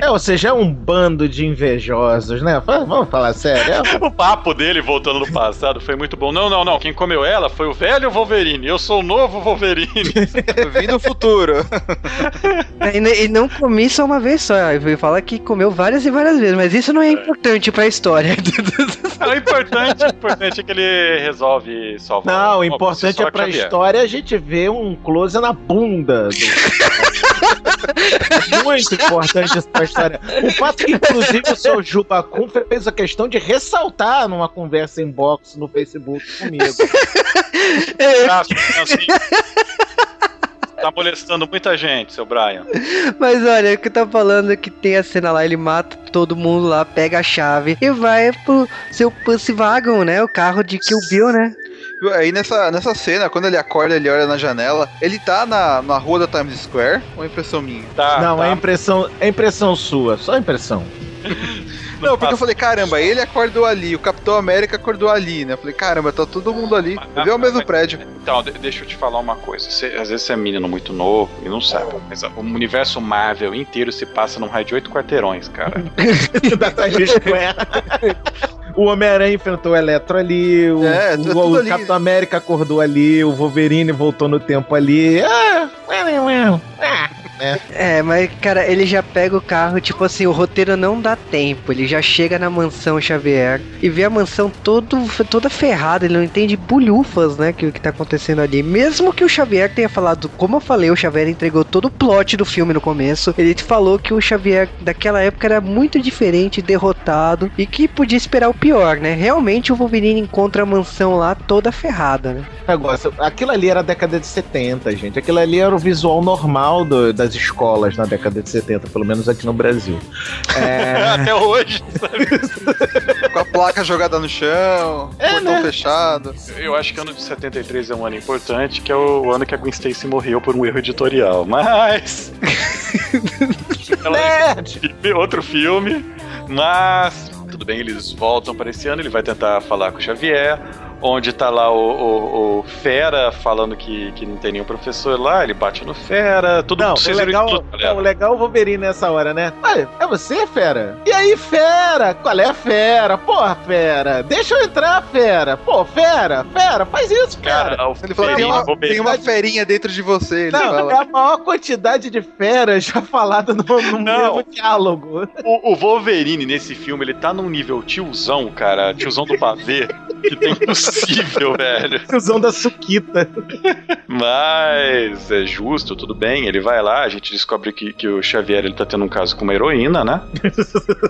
É, ou seja, é um bando de invejosos, né? Vamos falar sério. É, O papo dele voltando no passado foi muito bom. Não, não, não. Quem comeu ela foi o velho Wolverine. Eu sou o novo Wolverine. Vim do futuro. E, e não comi só uma vez só, ele fala que comeu várias e várias vezes, mas isso não é importante pra história. o importante, o importante é que ele resolve salvar. Não, o importante é pra Xavier. história a gente ver um close na bunda. do- É Muito importante pra história. O fato que, inclusive, o seu Jubacum fez a questão de ressaltar numa conversa em box no Facebook comigo. Ah, Tá molestando muita gente, seu Brian. Mas olha, o que tá falando é que tem a cena lá, ele mata todo mundo lá, pega a chave e vai pro seu Pussy Wagon, né? O carro de Kill Bill, né? Aí nessa, nessa cena, quando ele acorda, ele olha na janela. Ele tá na, na rua da Times Square? Ou é impressão minha? Tá, Não, tá. é impressão, é impressão sua, só impressão. Não, porque eu falei, caramba, ele acordou ali, o Capitão América acordou ali, né? Eu falei, caramba, tá todo mundo ali. Eu vi o mesmo prédio. Então, de- deixa eu te falar uma coisa. Você- às vezes você é menino muito novo e não sabe. Mas o universo Marvel inteiro se passa num raio de oito quarteirões, cara. Square. O Homem-Aranha enfrentou o Eletro ali, o, É, o- tudo o ali. Capitão América acordou ali, o Wolverine voltou no tempo ali. Ah, É, mas cara, ele já pega o carro, tipo assim, o roteiro não dá tempo. Ele já chega na mansão Xavier e vê a mansão todo, toda ferrada, ele não entende bulhufas, né, que o que tá acontecendo ali. Mesmo que o Xavier tenha falado, como eu falei, o Xavier entregou todo o plot do filme no começo. Ele falou que o Xavier daquela época era muito diferente, derrotado e que podia esperar o pior, né? Realmente o Wolverine encontra a mansão lá toda ferrada, né? negócio. Aquilo ali era a década de 70, gente. Aquilo ali era o visual normal do- das escolas na década de 70, pelo menos aqui no Brasil. É, Até hoje, sabe? Com a placa jogada no chão, É, portão né? fechado. Eu acho que ano de 73 é um ano importante, que é o ano que a Gwen Stacy morreu por um erro editorial. Mas. Ela nerd! outro filme, mas tudo bem, eles voltam para esse ano, ele vai tentar falar com o Xavier, onde tá lá o, o- o Fera falando que, que não tem nenhum professor lá, ele bate no Fera, tudo Não, o vocês viram legal, tudo, não, o legal é o Wolverine nessa hora, né? Olha, é você, fera? E aí, fera? Qual é a fera? Porra, fera! Deixa eu entrar, fera! Pô, fera, fera, faz isso, fera! Cara, o Ele falou, tem Ferinho, uma, tem uma ferinha dentro de você. Ele Não, fala. é a maior quantidade de feras já falada no, no Não. mesmo diálogo. O, o Wolverine nesse filme, ele tá num nível tiozão, cara, tiozão do pavê, que é impossível, velho. Usando da Suquita. Mas é justo, tudo bem. Ele vai lá, a gente descobre que, que o Xavier ele tá tendo um caso com uma heroína, né?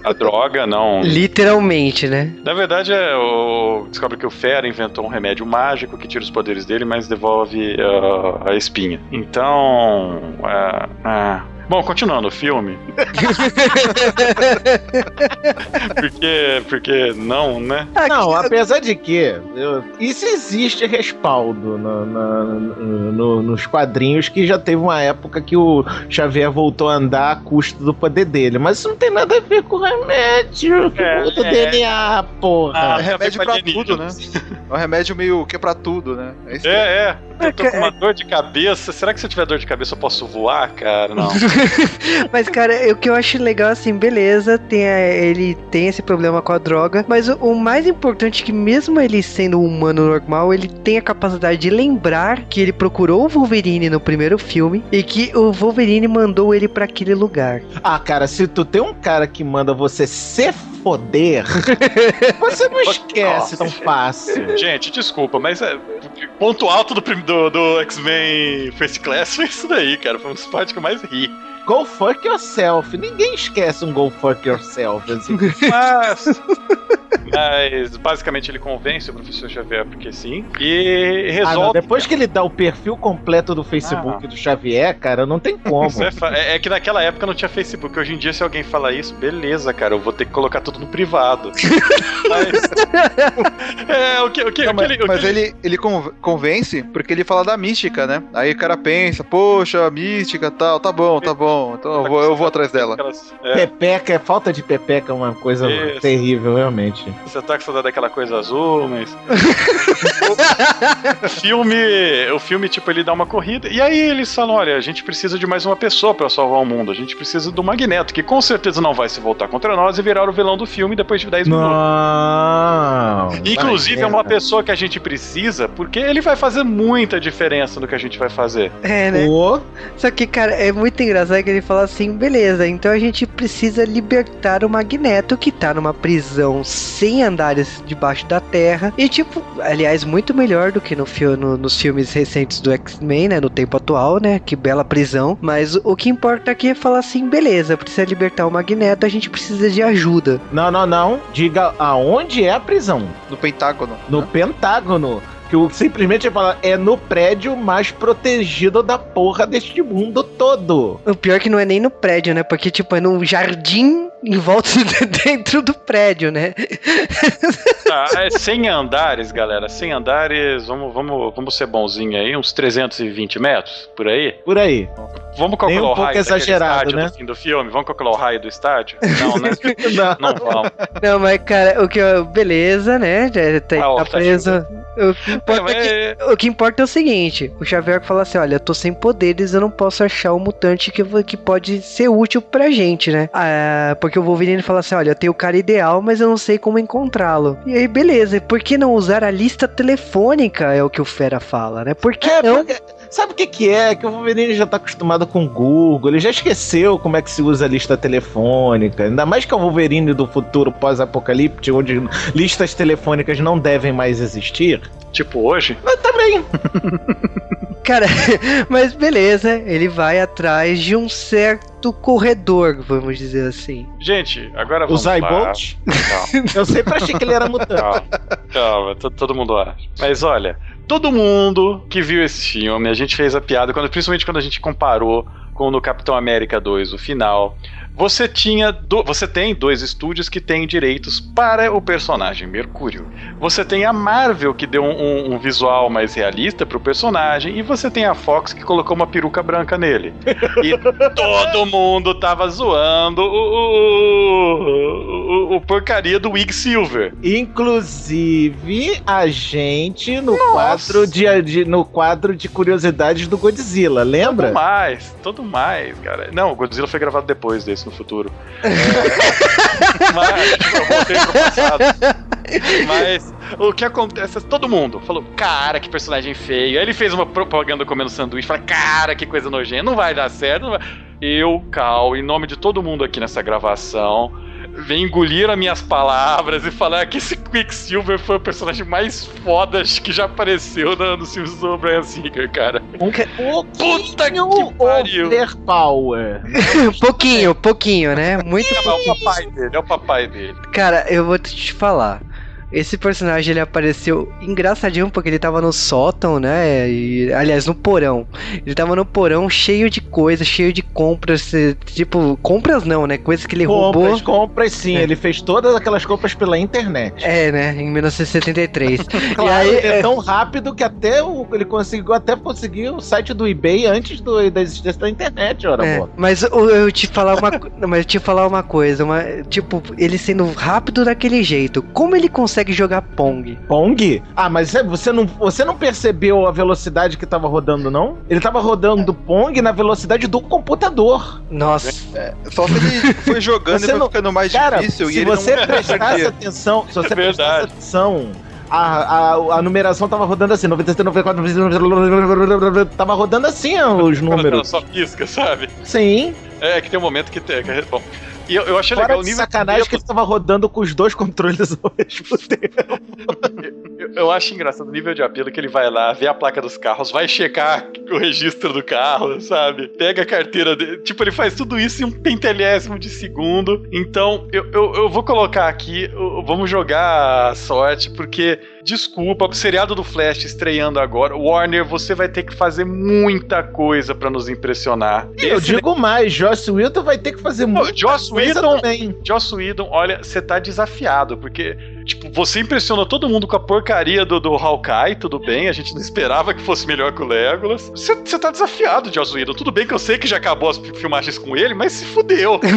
A droga, não. Literalmente, né? Na verdade, é o... descobre que o Fera inventou um remédio mágico que tira os poderes dele, mas devolve ah, a espinha. Então. ah, ah. Bom, continuando o filme. porque, porque não, né? Não, apesar de que eu- isso existe respaldo no- na- no- nos quadrinhos que já teve uma época que o Xavier voltou a andar a custo do poder dele, mas isso não tem nada a ver com o remédio É, do é. DNA, porra. Ah, É remédio Foi pra alienígena. tudo, né? É um remédio meio que é pra tudo, né? É aí. É, é. Eu tô com uma dor de cabeça. Será que se eu tiver dor de cabeça eu posso voar, cara? Não. Mas, cara, o que eu acho legal, assim, beleza, tem a- ele tem esse problema com a droga, mas o, o mais importante é que mesmo ele sendo um humano normal, ele tem a capacidade de lembrar que ele procurou o Wolverine no primeiro filme e que o Wolverine mandou ele pra aquele lugar. Ah, cara, se tu tem um cara que manda você se foder, você não esquece tão fácil. Gente, desculpa, mas é, ponto alto do, do, do X-Men First Class foi isso daí, cara. Foi um dos partes que eu mais ri. Go fuck yourself. Ninguém esquece um go fuck yourself. Assim. Mas. Mas basicamente ele convence o professor Xavier porque sim. E Ah, resolve. não, depois que ele dá o perfil completo do Facebook Ah. do Xavier, cara, não tem como. É, é- é que naquela época não tinha Facebook. Hoje em dia, se alguém falar isso, beleza, cara, eu vou ter que colocar tudo no privado. mas. É, o que, o que, Não, o que mas ele. o mas que ele, ele con- convence porque ele fala da mística, né? Aí o cara pensa, poxa, mística tal, tá bom, tá bom. Então eu vou, eu vou atrás dela. Aquelas- é, Pepeca, é falta de pepeca é uma coisa Isso. terrível, realmente. você tá com saudade daquela coisa azul, mas. o filme. O filme, tipo, ele dá uma corrida. E aí eles falam: olha, a gente precisa de mais uma pessoa pra salvar o mundo. A gente precisa do Magneto, que com certeza não vai se voltar contra nós e virar o vilão do filme depois de 10 minutos. Não. Inclusive, é uma pessoa que a gente precisa, porque ele vai fazer muita diferença no que a gente vai fazer. É, né? Pô, Só que, cara, é muito engraçado que ele fala assim: beleza, então a gente precisa libertar o Magneto que tá numa prisão sem andares debaixo da terra. E, tipo, aliás, muito melhor do que no fio- no- nos filmes recentes do X-Men, né? No tempo atual, né? Que bela prisão. Mas o que importa aqui é falar assim: beleza, precisa libertar o Magneto, a gente precisa de ajuda. Não, não, não. Diga aonde é a prisão. No Pentágono. No né? Pentágono. Que o simplesmente fala é no prédio mais protegido da porra deste mundo todo. O pior é que não é nem no prédio, né? Porque, tipo, é num jardim em volta dentro do prédio, né? Tá, é 100 andares, galera. 100 andares, vamos, vamos, vamos ser bonzinho aí, uns 320 metros, por aí. Por aí. Vamos calcular um o raio exagerado, estádio né? do fim do filme? Vamos calcular o raio do estádio? Não, né? Não. Não vamos. Não, mas, cara, o que eu. Beleza, né? Já tá, Ah, tá tá preso. O que, importa é que, o que importa é o seguinte: o Xavier fala assim: olha, eu tô sem poderes, eu não posso achar um mutante que, que pode ser útil pra gente, né? Ah, porque o Wolverine fala assim: olha, eu tenho o cara ideal, mas eu não sei como encontrá-lo. E aí, beleza, por que não usar a lista telefônica? É o que o Fera fala, né? Por que É, não? porque- sabe o que, que é? Que o Wolverine já tá acostumado com o Google, ele já esqueceu como é que se usa a lista telefônica. Ainda mais que é o Wolverine do futuro pós-apocalíptico, onde listas telefônicas não devem mais existir. tipo hoje. Mas também. Cara, mas beleza, ele vai atrás de um certo corredor, vamos dizer assim. Gente, agora O vamos lá. Zybolt? Eu sempre achei que ele era mutante. calma, calma, to- todo mundo acha. Mas olha, todo mundo que viu esse filme, a gente fez a piada, quando, principalmente quando a gente comparou com o Capitão América 2, o final. Você tinha. do- você tem dois estúdios que têm direitos para o personagem Mercúrio. Você tem a Marvel, que deu um, um- um visual mais realista pro personagem, e você tem a Fox que colocou uma peruca branca nele. E todo mundo tava zoando o, o, o- o porcaria do Wig Silver. Inclusive a gente no quadro de, de- no quadro de curiosidades do Godzilla, lembra? Tudo mais, tudo mais, cara. Não, o Godzilla foi gravado depois desse, no futuro. É, mas, eu voltei passado. Mas o que acontece, todo mundo falou, cara, que personagem feio. Aí ele fez uma propaganda comendo sanduíche, fala, cara, que coisa nojenta, não vai dar certo. vai. Eu, Cal, em nome de todo mundo aqui nessa gravação, vem engolir as minhas palavras e falar que esse Quicksilver foi o personagem mais foda que já apareceu na- nos filmes do Brian Singer, cara. Um Puta que pouquinho pariu. overpower. pouquinho, pouquinho, né? Muito É o papai dele, é o papai dele. Cara, eu vou te falar. Esse personagem ele apareceu engraçadinho porque ele tava no sótão, né? E, aliás, no porão. Ele tava no porão cheio de coisas, cheio de compras. eh, Tipo, compras não, né? Coisas que ele Compras, roubou. compras sim. É. Ele fez todas aquelas compras pela internet. É, né? Em 1973. e Claro, aí. ele é é, tão rápido que até o, ele conseguiu até conseguir o site do eBay antes do- da existência da internet, ora, é, amor. mas eu, eu te falar uma, mas eu te falar uma coisa, uma, tipo, ele sendo rápido daquele jeito, como ele consegue jogar Pong? Pong? Ah, mas é- você não, você não percebeu a velocidade que tava rodando, não? Ele tava rodando Pong na velocidade do computador. Nossa, Só se ele foi jogando Você e foi não- ficando mais Cara, difícil e se ele você não prestasse atenção, se você É prestasse atenção, a, a, a numeração tava rodando assim, 93, 94, 95, tava rodando assim os ela números. só pisca, sabe? Sim, É que tem um momento que tem. que- Bom, e eu, eu achei fora legal o nível sacanagem que ele tava rodando com os dois controles ao mesmo tempo. Eu, eu acho engraçado o nível de apelo que ele vai lá, vê a placa dos carros, vai checar o registro do carro, sabe? Pega a carteira dele. Tipo, ele faz tudo isso em um pentelésimo de segundo. Então, eu, eu, eu vou colocar aqui, vamos jogar a sorte, porque, desculpa, o seriado do Flash estreando agora, Warner, você vai ter que fazer muita coisa pra nos impressionar. Eu digo mais, Joss Whedon vai ter que fazer Não, muito Joss coisa Whedon- também. Joss Whedon, olha, você tá desafiado, porque, tipo, você impressionou todo mundo com a porcaria do, do Hawkeye, tudo bem, a gente não esperava que fosse melhor que o Legolas. Você você tá desafiado, Joss Whedon. Tudo bem que eu sei que já acabou as filmagens com ele, mas se fudeu.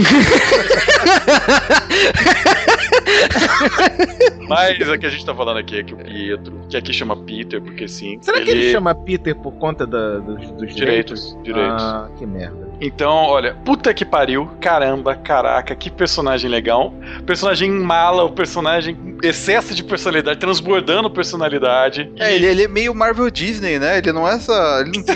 mas o que a gente tá falando aqui é que o Pietro, que aqui chama Peter, porque sim. Será que ele chama Peter por conta da- dos, dos direitos? Direitos, direitos. Ah, que merda. Então, olha, puta que pariu, caramba, caraca, que personagem legal. Personagem mala, o personagem excesso de personalidade, transbordando personalidade. É, ele, ele é meio Marvel Disney, né? Ele não é essa. Ele não tem.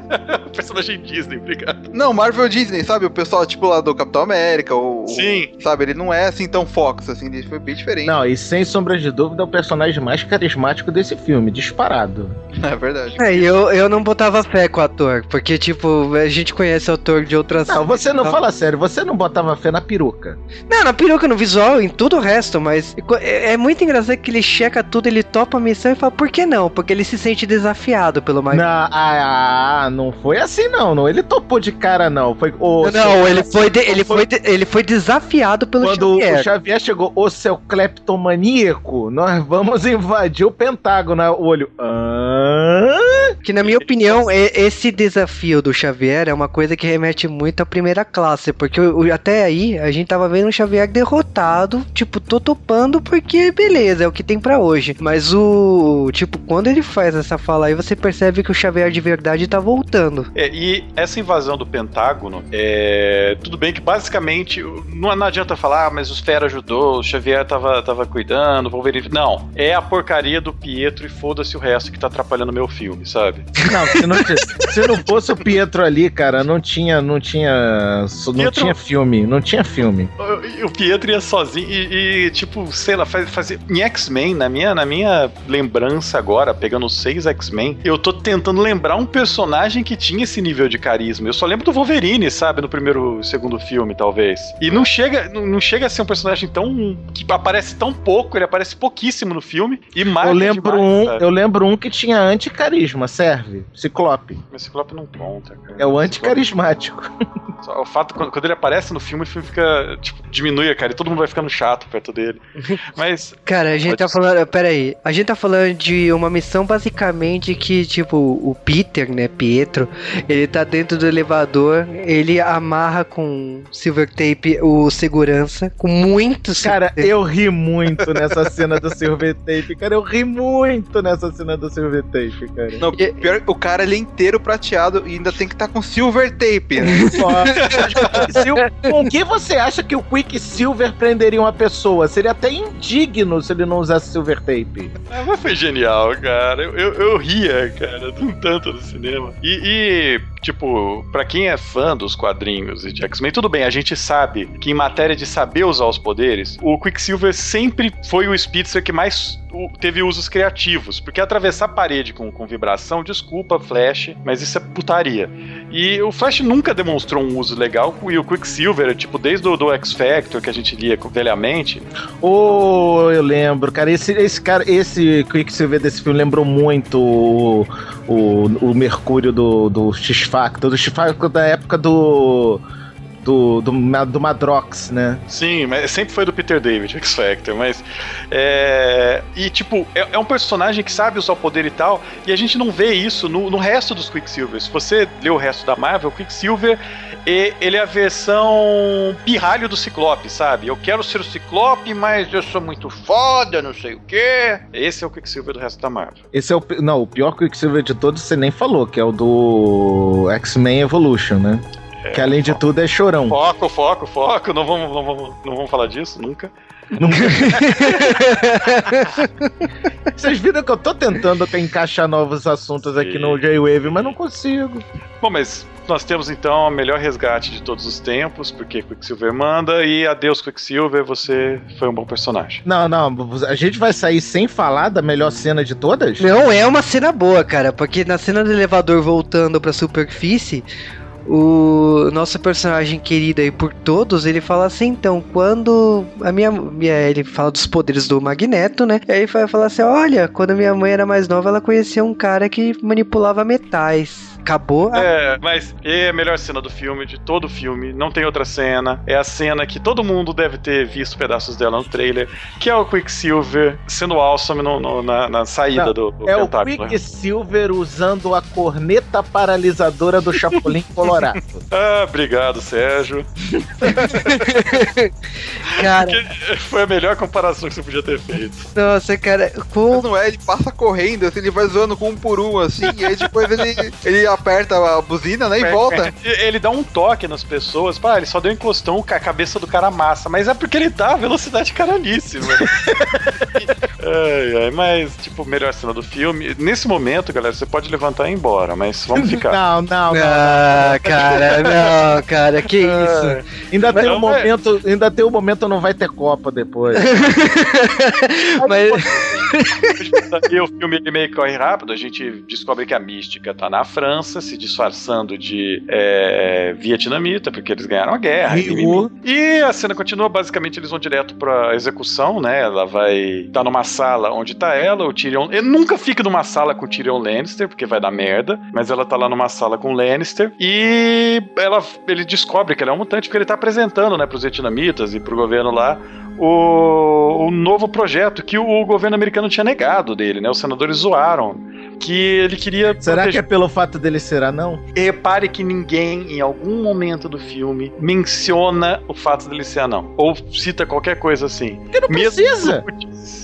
personagem Disney, obrigado. não, Marvel Disney, sabe? O pessoal, tipo, lá do Capitão América, ou. Sim. Sabe, ele não é assim tão Fox, assim, ele foi bem diferente. Não, e sem sombra de dúvida é o personagem mais carismático desse filme, disparado. É verdade. É, e eu, eu não botava fé com o ator, porque, tipo, a gente conhece o ator de outras. Não, você não Então- fala sério, você não botava fé na peruca. Não, na peruca, no visual, em tudo o resto, mas é, é muito engraçado que ele checa tudo, ele topa a missão e fala, por que não? Porque ele se sente desafiado pelo Mike. Não, ah, ah, não foi assim não, não. Ele topou de cara não. Foi o Não, ele foi, de- ele, foi de- ele foi desafiado pelo quando Xavier. o Xavier chegou, ô seu cleptomaníaco, nós vamos invadir o Pentágono. O olho. "Hã?" Que na minha opinião, esse desafio do Xavier é uma coisa que remete muito à primeira classe, porque até aí a gente tava vendo o Xavier derrotado, tipo, tô topando porque beleza, é o que tem pra hoje. Mas o, tipo, quando ele faz essa fala aí, você percebe que o Xavier de verdade tá voltando. É, e essa invasão do Pentágono, é, tudo bem que basicamente não, não adianta falar, ah, mas o Fera ajudou, o Xavier tava, tava cuidando, o Wolverine. Não, é a porcaria do Pietro e foda-se o resto que tá atrapalhando meu filme, sabe? Não, se não, se não fosse o Pietro ali, cara, não tinha, não tinha, não Pietro- tinha filme, não tinha filme. O- O Pietro ia sozinho e, e, tipo, sei lá, faz. Em X-Men, na minha, na minha lembrança agora, pegando os seis X-Men, eu tô tentando lembrar um personagem que tinha esse nível de carisma. Eu só lembro do Wolverine, sabe? No primeiro, segundo filme, talvez. E não chega, não chega a ser um personagem tão. Que aparece tão pouco, ele aparece pouquíssimo no filme. E mais. Eu lembro um, eu lembro um que tinha anticarisma, serve, Ciclope. Mas Ciclope não conta, cara. É o anticarismático. Só O fato, quando, quando ele aparece no filme, o filme fica. Tipo, diminui, cara, e todo mundo vai ficando chato perto dele. Mas. Cara, a gente Pode tá ser. falando. Pera aí. A gente tá falando de uma missão basicamente que, tipo, o Peter, né? Pietro, ele tá dentro do elevador, ele amarra com silver tape o segurança, com muito Cara, silver eu ri muito nessa cena do Silver Tape, cara. Eu ri muito nessa cena do Silver Tape, cara. Não, pior, o cara ele é inteiro prateado e ainda tem que estar com silver tape. né? Só. Com que você acha que o Quicksilver prenderia uma pessoa? Seria até indigno se ele não usasse Silver Tape. Ah, mas foi genial, cara. Eu, eu, eu ria, cara, de um tanto no cinema. E, e, tipo, pra quem é fã dos quadrinhos e de X-Men, tudo bem, a gente sabe que em matéria de saber usar os poderes, o Quicksilver sempre foi o Speedster que mais teve usos criativos. Porque atravessar a parede com, com vibração, desculpa, Flash, mas isso é putaria. E o Flash nunca demonstrou um uso legal, e o Quicksilver, tipo, desde o do X-Factor que a gente lia velhamente, Oh, eu lembro, cara. Esse, esse cara, esse Quicksilver desse filme lembrou muito o, o, o Mercúrio do, do X-Factor, do X-Factor da época do. Do, do, do Madrox, né? Sim, mas sempre foi do Peter David, X Factor, mas. É, e, tipo, é, é um personagem que sabe usar o poder e tal, e a gente não vê isso no, no resto dos Quicksilver. Se você lê o resto da Marvel, o Quicksilver, e- ele é a versão pirralho do Ciclope, sabe? Eu quero ser o Ciclope, mas eu sou muito foda, não sei o quê. Esse é o Quicksilver do resto da Marvel. Esse é o. Não, o pior Quicksilver de todos você nem falou, que é o do X-Men Evolution, né? Que além de tudo é chorão. Foco, foco, foco, não vamos, não vamos, não vamos falar disso nunca. Vocês viram que eu tô tentando até encaixar novos assuntos aqui no J-Wave, mas não consigo. Bom, mas nós temos então o melhor resgate de todos os tempos, porque Quicksilver manda, e adeus Quicksilver, você foi um bom personagem. Não, não, a gente vai sair sem falar da melhor cena de todas? Não, é uma cena boa, cara, porque na cena do elevador voltando pra superfície, o nosso personagem querido aí por todos, ele fala assim, então, quando a minha, minha ele fala dos poderes do Magneto, né? E aí ele vai falar assim, olha, quando minha mãe era mais nova, ela conhecia um cara que manipulava metais. Acabou. A... É, mas é a melhor cena do filme, de todo o filme. Não tem outra cena. É a cena que todo mundo deve ter visto pedaços dela no trailer, que é o Quicksilver sendo awesome no, no, na, na, saída Não, do, do É tentáculo. o Quicksilver usando a corneta paralisadora do Chapolin Colorado. ah, obrigado, Sérgio. cara. foi a melhor comparação que você podia ter feito. Nossa, cara. Com... Mas não é, ele passa correndo, assim, ele vai zoando com um por um, assim, e aí depois ele, ele aperta a buzina, né, e volta. Ele dá um toque nas pessoas, pá, ele só deu um encostão com a cabeça do cara massa, mas é porque ele dá a velocidade caralhíssima. ai, ai, mas, tipo, melhor cena do filme. Nesse momento, galera, você pode levantar e ir embora, mas vamos ficar. Não, não, não. Ah, cara, não, cara, que isso. Ainda tem um momento, ainda tem um momento não vai ter Copa depois. mas... e o filme meio que corre rápido, a gente descobre que a mística tá na França, se disfarçando de é, vietnamita, porque eles ganharam a guerra. E, e a cena continua, basicamente eles vão direto pra execução, né? Ela vai tá numa sala onde tá ela, o Tyrion. Ele nunca fica numa sala com o Tyrion Lannister, porque vai dar merda, mas ela tá lá numa sala com o Lannister e ela, ele descobre que ela é um mutante porque ele tá apresentando, né, pros vietnamitas e pro governo lá o, o novo projeto que o governo americano tinha negado dele, né? Os senadores zoaram que ele queria. Será proteger... que é pelo fato dele ser anão? Repare que ninguém, em algum momento do filme, menciona o fato dele ser anão. Ou cita qualquer coisa assim. Porque não Mesmo precisa!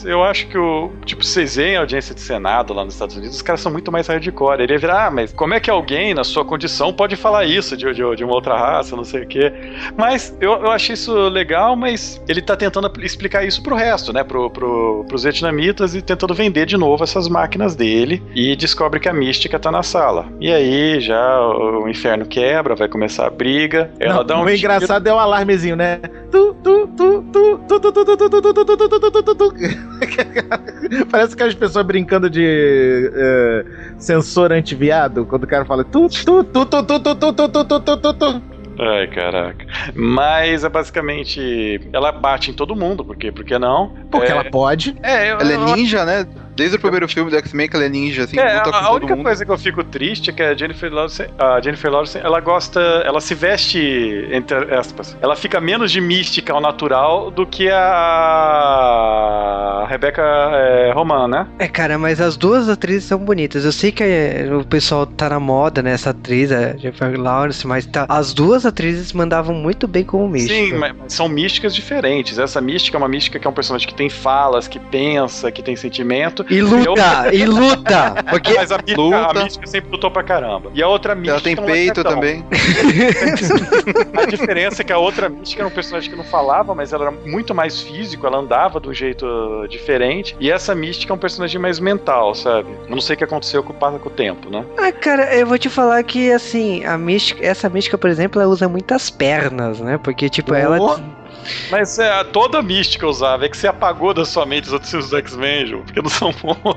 Eu acho que o. Tipo, vocês veem a audiência de Senado lá nos Estados Unidos, os caras são muito mais hardcore. Ele ia virar, ah, mas como é que alguém, na sua condição, pode falar isso de, de, de uma outra raça, não sei o quê. Mas eu, eu achei isso legal, mas ele tá tentando explicar isso pro resto, né? Pro, pro, pros vietnamitas e tentando vender de novo essas máquinas dele e descobre que a mística tá na sala. E aí já o inferno quebra, vai começar a briga. Ela Não, dá um o engraçado é o alarmezinho, né? Tu, tu, tu, tu, tu, tu, tu, tu, tu, tu, tu, tu, tu, tu, tu. Parece que as pessoas brincando de sensor antiviado, quando o cara fala tu, tu, tu, tu, tu, tu, tu, tu, tu, tu, tu, tu. Ai, caraca. Mas é basicamente. Ela bate em todo mundo, porque, porque não? Porque é... ela pode. É, eu, ela é ninja, né? Desde o primeiro filme do X-Men que ela é ninja, assim, é, luta a, a única coisa que eu fico triste é que a Jennifer Lawrence, a Jennifer Lawrence, ela gosta, ela se veste, entre aspas, ela fica menos de mística ao natural do que a Rebecca é, Roman, né? É, cara, mas as duas atrizes são bonitas. Eu sei que é, o pessoal tá na moda, né, essa atriz, a Jennifer Lawrence, mas tá, as duas atrizes mandavam muito bem como mística. Sim, mas são místicas diferentes. Essa mística é uma mística que é um personagem que tem falas, que pensa, que tem sentimento, e luta, e luta. Porque... Mas a mística, luta. a mística sempre lutou pra caramba. E a outra mística. Ela tem peito também. a diferença é que a outra mística era um personagem que não falava, mas ela era muito mais físico, ela andava de um jeito diferente. E essa mística é um personagem mais mental, sabe? Eu não sei o que aconteceu com, com o tempo, né? Ah, cara, eu vou te falar que assim, a mística, essa mística, por exemplo, ela usa muitas pernas, né? Porque, tipo, oh. ela mas é, toda mística usava. É que você apagou da sua mente os outros filmes do X-Men, Ju, porque não são bons.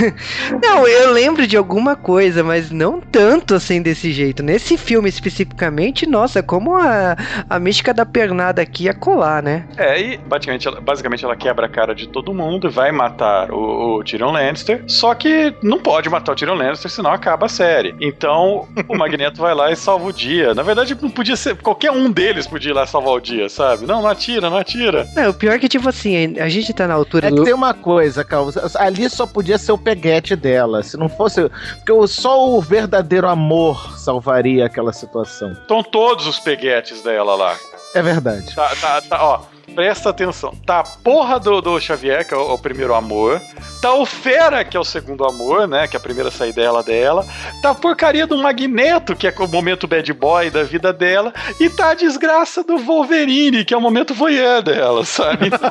não, eu lembro de alguma coisa, mas não tanto assim desse jeito. Nesse filme especificamente, nossa, como a, a mística da pernada aqui ia colar, né? É, e basicamente ela, basicamente ela quebra a cara de todo mundo, vai matar o, o Tyrion Lannister, só que não pode matar o Tyrion Lannister, senão acaba a série. Então o Magneto vai lá e salva o dia. Na verdade, não podia ser. Qualquer um deles podia ir lá salvar o dia, sabe? Não, não atira, não atira. Não, o pior é que, tipo assim, a gente tá na altura é do. É que tem uma coisa, Calvo. Ali só podia ser o peguete dela. Se não fosse. Porque só o verdadeiro amor salvaria aquela situação. Estão todos os peguetes dela lá. É verdade. Tá, tá, tá, ó. Presta atenção. Tá a porra do, do Xavier, que é o, o primeiro amor. Tá o Fera, que é o segundo amor, né? Que é a primeira saída dela dela. Tá a porcaria do Magneto, que é o momento bad boy da vida dela. E tá a desgraça do Wolverine, que é o momento voyeur dela, sabe? Então,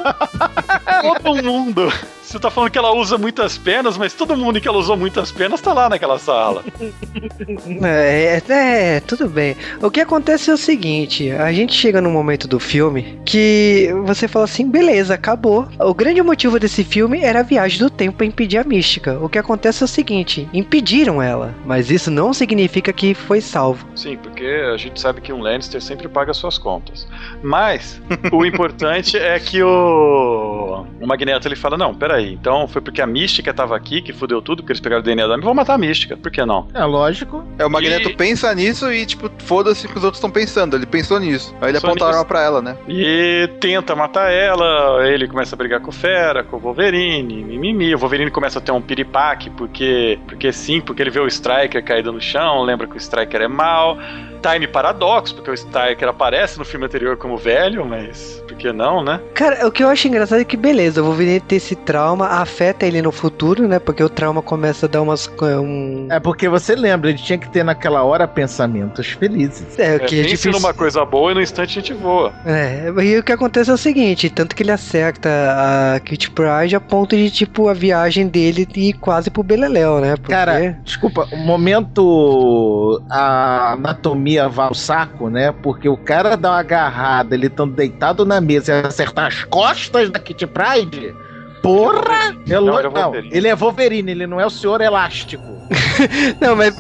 todo mundo. Você tá falando que ela usa muitas penas, mas todo mundo que ela usou muitas penas tá lá naquela sala. É, é, é, tudo bem. O que acontece é o seguinte: a gente chega num momento do filme que você fala assim, beleza, acabou. O grande motivo desse filme era a viagem do tempo pra impedir a mística. O que acontece é o seguinte: impediram ela, mas isso não significa que foi salvo. Sim, porque a gente sabe que um Lannister sempre paga suas contas. Mas o importante é que o, o Magneto ele fala: não, peraí, então foi porque a mística tava aqui que fudeu tudo, porque eles pegaram o DNA da Vou matar a mística, por que não? É lógico. É, o Magneto E- pensa nisso e, tipo, foda-se o que os outros estão pensando. Ele pensou nisso. Aí ele aponta a arma pra ela, né? E tenta matar ela, ele começa a brigar com o Fera, com o Wolverine, mimimi. O Wolverine começa a ter um piripaque, porque, porque sim, porque ele vê o Striker caído no chão, lembra que o Striker é mal. Time paradoxo, porque o Striker aparece no filme anterior como velho, mas por que não, né? Cara, o que eu acho engraçado é que, beleza, o Wolverine ter esse trauma afeta ele no futuro, né? Porque o trauma começa a dar umas. Um... É porque você lembra, ele tinha que ter naquela hora pensamentos felizes. É, É, o que é pense difícil. numa coisa boa e no instante a gente voa. É, e o que acontece é o seguinte, tanto que ele acerta a Kitty Pryde a ponto de, tipo, a viagem dele ir quase pro Beleléu, né? Porque... Cara, desculpa, o momento a anatomia vai ao saco, né? Porque o cara dá uma agarrada, ele estando deitado na mesa e acertar as costas da Kitty Pride. Porra! É Não, é ele é Wolverine, ele não é o senhor elástico. Não, mas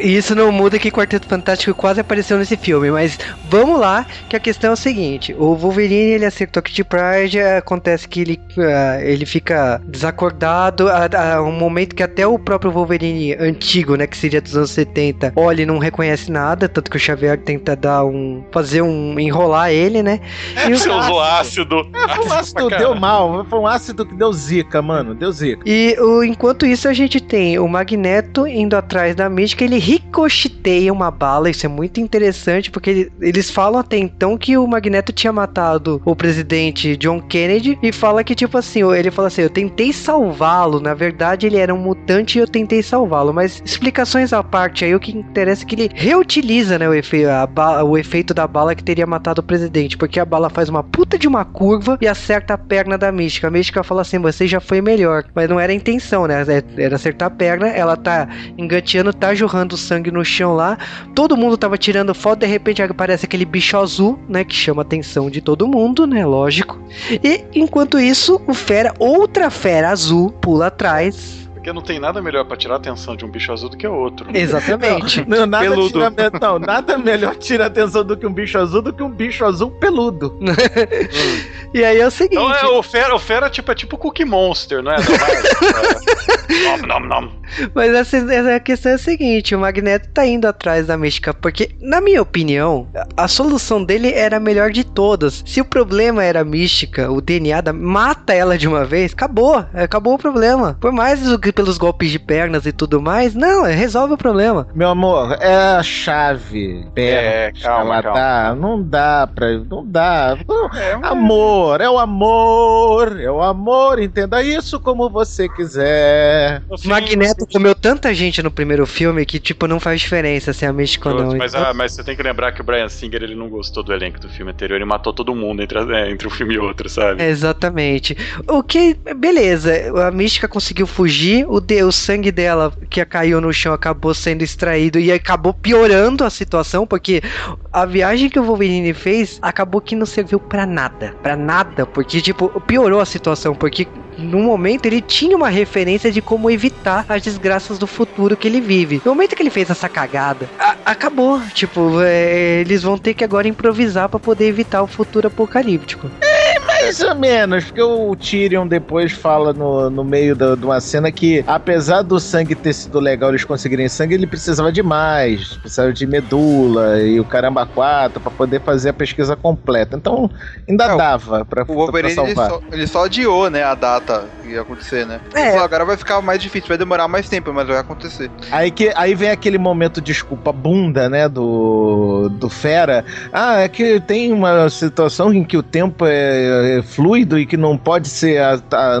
isso não muda que Quarteto Fantástico quase apareceu nesse filme. Mas vamos lá, que a questão é o seguinte: o Wolverine ele acertou a Kitty Pryde, acontece que ele, ah, ele fica desacordado. A, a um momento que até o próprio Wolverine antigo, né, que seria dos anos 70, olha e não reconhece nada. Tanto que o Xavier tenta dar um. fazer um. enrolar ele, né? E o- Você usou ácido. Foi um ácido deu mal, foi um ácido que deu zica, mano, deu zica. E o, enquanto isso, a gente tem o Magneto indo atrás da mística, ele ricocheteia uma bala, isso é muito interessante, porque ele- eles falam até então que o Magneto tinha matado o presidente John Kennedy, e fala que, tipo assim, ele fala assim, eu tentei salvá-lo, na verdade ele era um mutante e eu tentei salvá-lo, mas explicações à parte aí, o que interessa é que ele reutiliza, né, o, efe, o efeito da bala que teria matado o presidente, porque a bala faz uma puta de uma curva e acerta a perna da mística, a mística fala assim, você já foi melhor, mas não era a intenção, né, era acertar a perna, ela tá engateando, tá jorrando sangue no chão lá. Todo mundo tava tirando foto, de repente aparece aquele bicho azul, né? Que chama a atenção de todo mundo, né? Lógico. E enquanto isso, o fera, outra fera azul, pula atrás. Porque não tem nada melhor pra tirar a atenção de um bicho azul do que o outro. Exatamente. Não, nada, Peludo. tira, não, nada melhor tira a atenção do que um bicho azul do que um bicho azul peludo. e aí é o seguinte. Então é, o Fera, o Fera tipo, é tipo Cookie Monster, não é? Não, nom, nom, nom. Mas essa, essa questão é a seguinte: o Magneto tá indo atrás da mística, porque, na minha opinião, a a solução dele era a melhor de todas. Se o problema era a mística, o DNA da. Mata ela de uma vez, acabou. Acabou o problema. Por mais do que pelos golpes de pernas e tudo mais, não, resolve o problema. Meu amor, é a chave. É, pernas, calma, ela calma. dá, não dá pra. Não dá. É, um- Amor, é o amor, é o amor, entenda isso como você quiser. fim, Magneto comeu tanta gente no primeiro filme que, tipo, não faz diferença se é a mística ou não. Mas, Então- ah, mas você tem que lembrar que o Brian Singer ele não gostou do elenco do filme anterior e matou todo mundo entre, a- é, entre um filme e outro, sabe? Exatamente. O que, beleza, a mística conseguiu fugir, o, de, o sangue dela que caiu no chão acabou sendo extraído e acabou piorando a situação, porque a viagem que o Wolverine fez acabou que não serviu pra nada, Pra nada, porque tipo, piorou a situação, porque no momento ele tinha uma referência de como evitar as desgraças do futuro que ele vive. No momento que ele fez essa cagada, acabou, tipo, é, eles vão ter que agora improvisar pra poder evitar o futuro apocalíptico. Mais ou menos, porque o Tyrion depois fala no, no meio da- de uma cena que, apesar do sangue ter sido legal eles conseguirem sangue, ele precisava de mais. Precisava de medula e o caramba 4 pra poder fazer a pesquisa completa. Então, ainda É, o- dava pra, O pra Wolverine ele salvar. só, ele só adiou, né, a data que ia acontecer, né? É. Ele falou, agora vai ficar mais difícil, vai demorar mais tempo, mas vai acontecer. Aí, que, aí vem aquele momento desculpa bunda, né, do, do Fera. Ah, é que tem uma situação em que o tempo é, é fluido e que não pode ser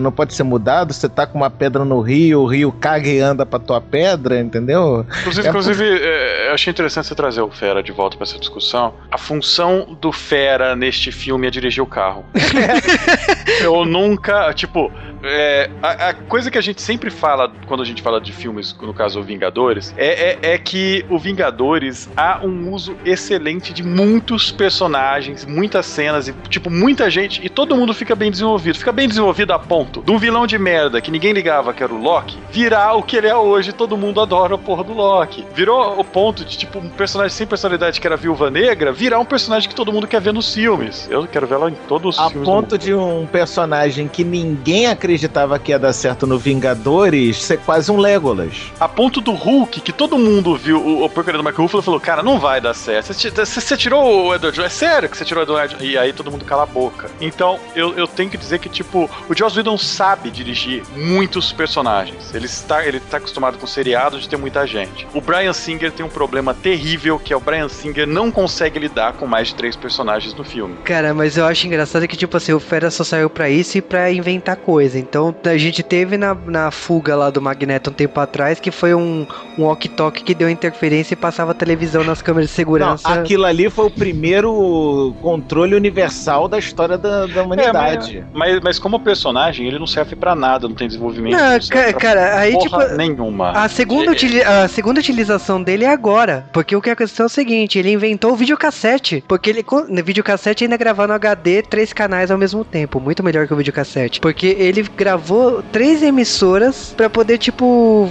não pode ser mudado. Você tá com uma pedra no rio, o rio caga e anda pra tua pedra, entendeu? Inclusive, É inclusive é, eu achei interessante você trazer o Fera de volta pra essa discussão. A função do Fera neste filme é dirigir o carro. eu nunca, tipo, é, a, a coisa que a gente sempre fala quando a gente fala de filmes, no caso o Vingadores, é, é, é que o Vingadores há um uso excelente de muitos personagens, muitas cenas e, tipo, muita gente, e todo mundo fica bem desenvolvido. Fica bem desenvolvido a ponto de um vilão de merda que ninguém ligava que era o Loki, virar o que ele é hoje, todo mundo adora a porra do Loki. Virou o ponto de, tipo, um personagem sem personalidade que era a Viúva Negra, virar um personagem que todo mundo quer ver nos filmes. Eu quero ver ela em todos os A filmes. do ponto de um personagem que ninguém acreditava que ia dar certo no Vingadores ser quase um Legolas. A ponto do Hulk, que todo mundo viu o, o porcaria do Mark Ruffalo e falou, cara, não vai dar certo. Você tirou o Edward Jones? É sério que você tirou o Edward Jones? E aí todo mundo cala a boca. Então, eu, eu tenho que dizer que, tipo, o Joss Whedon sabe dirigir muitos personagens. Ele está, ele tá acostumado com seriado de ter muita gente. O Brian Singer tem um problema terrível, que é o Brian Singer não consegue lidar com mais de três personagens no filme. Cara, mas eu acho engraçado que, tipo assim, o Fera só saiu pra isso e pra inventar coisa. Então, a gente teve na, na fuga lá do Magneto um tempo atrás, que foi um, um walkie-talkie que deu interferência e passava televisão nas câmeras de Não, segurança. aquilo ali foi o primeiro controle universal da história da, da humanidade. Mas, mas como personagem, ele não serve pra nada, não tem desenvolvimento. Não, não serve ca- pra cara, aí, porra tipo, nenhuma. A segunda, É, utili- a segunda utilização dele é agora. Porque o que aconteceu é o seguinte: ele inventou o videocassete. Porque ele, no videocassete ainda gravava no HD três canais ao mesmo tempo. Muito melhor que o videocassete. Porque ele gravou três emissoras pra poder, tipo.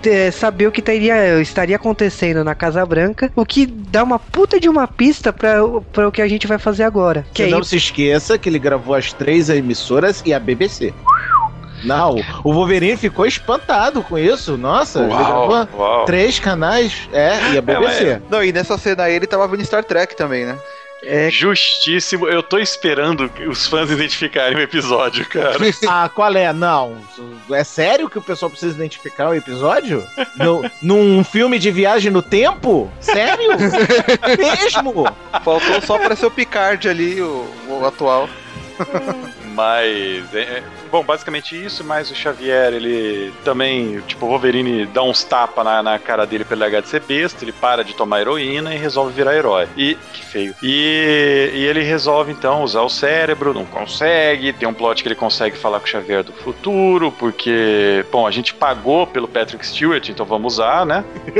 Ter- saber o que teria, estaria acontecendo na Casa Branca, o que dá uma puta de uma pista pra pra o que a gente vai fazer agora. Que aí, não se esqueça que ele gravou as três emissoras e a BBC. Não, o Wolverine ficou espantado com isso. Nossa, ele gravou Uau, uau. três canais, é, e a BBC. Não, e nessa cena aí ele tava vendo Star Trek também, né? É, Justíssimo. Eu tô esperando os fãs identificarem o episódio, cara. Ah, qual é? Não. É sério que o pessoal precisa identificar o episódio? No, num filme de viagem no tempo? Sério? Mesmo? Faltou só aparecer o Picard ali, o, o atual. Mas. é- é- bom, basicamente isso, mas o Xavier, ele também. Tipo, o Wolverine dá uns tapas na, na cara dele pra ele largar de ser besta, ele para de tomar heroína e resolve virar herói. E. Que feio. E, e ele resolve então usar o cérebro, não consegue. Tem um plot que ele consegue falar com o Xavier do futuro, porque. Bom, a gente pagou pelo Patrick Stewart, então vamos usar, né?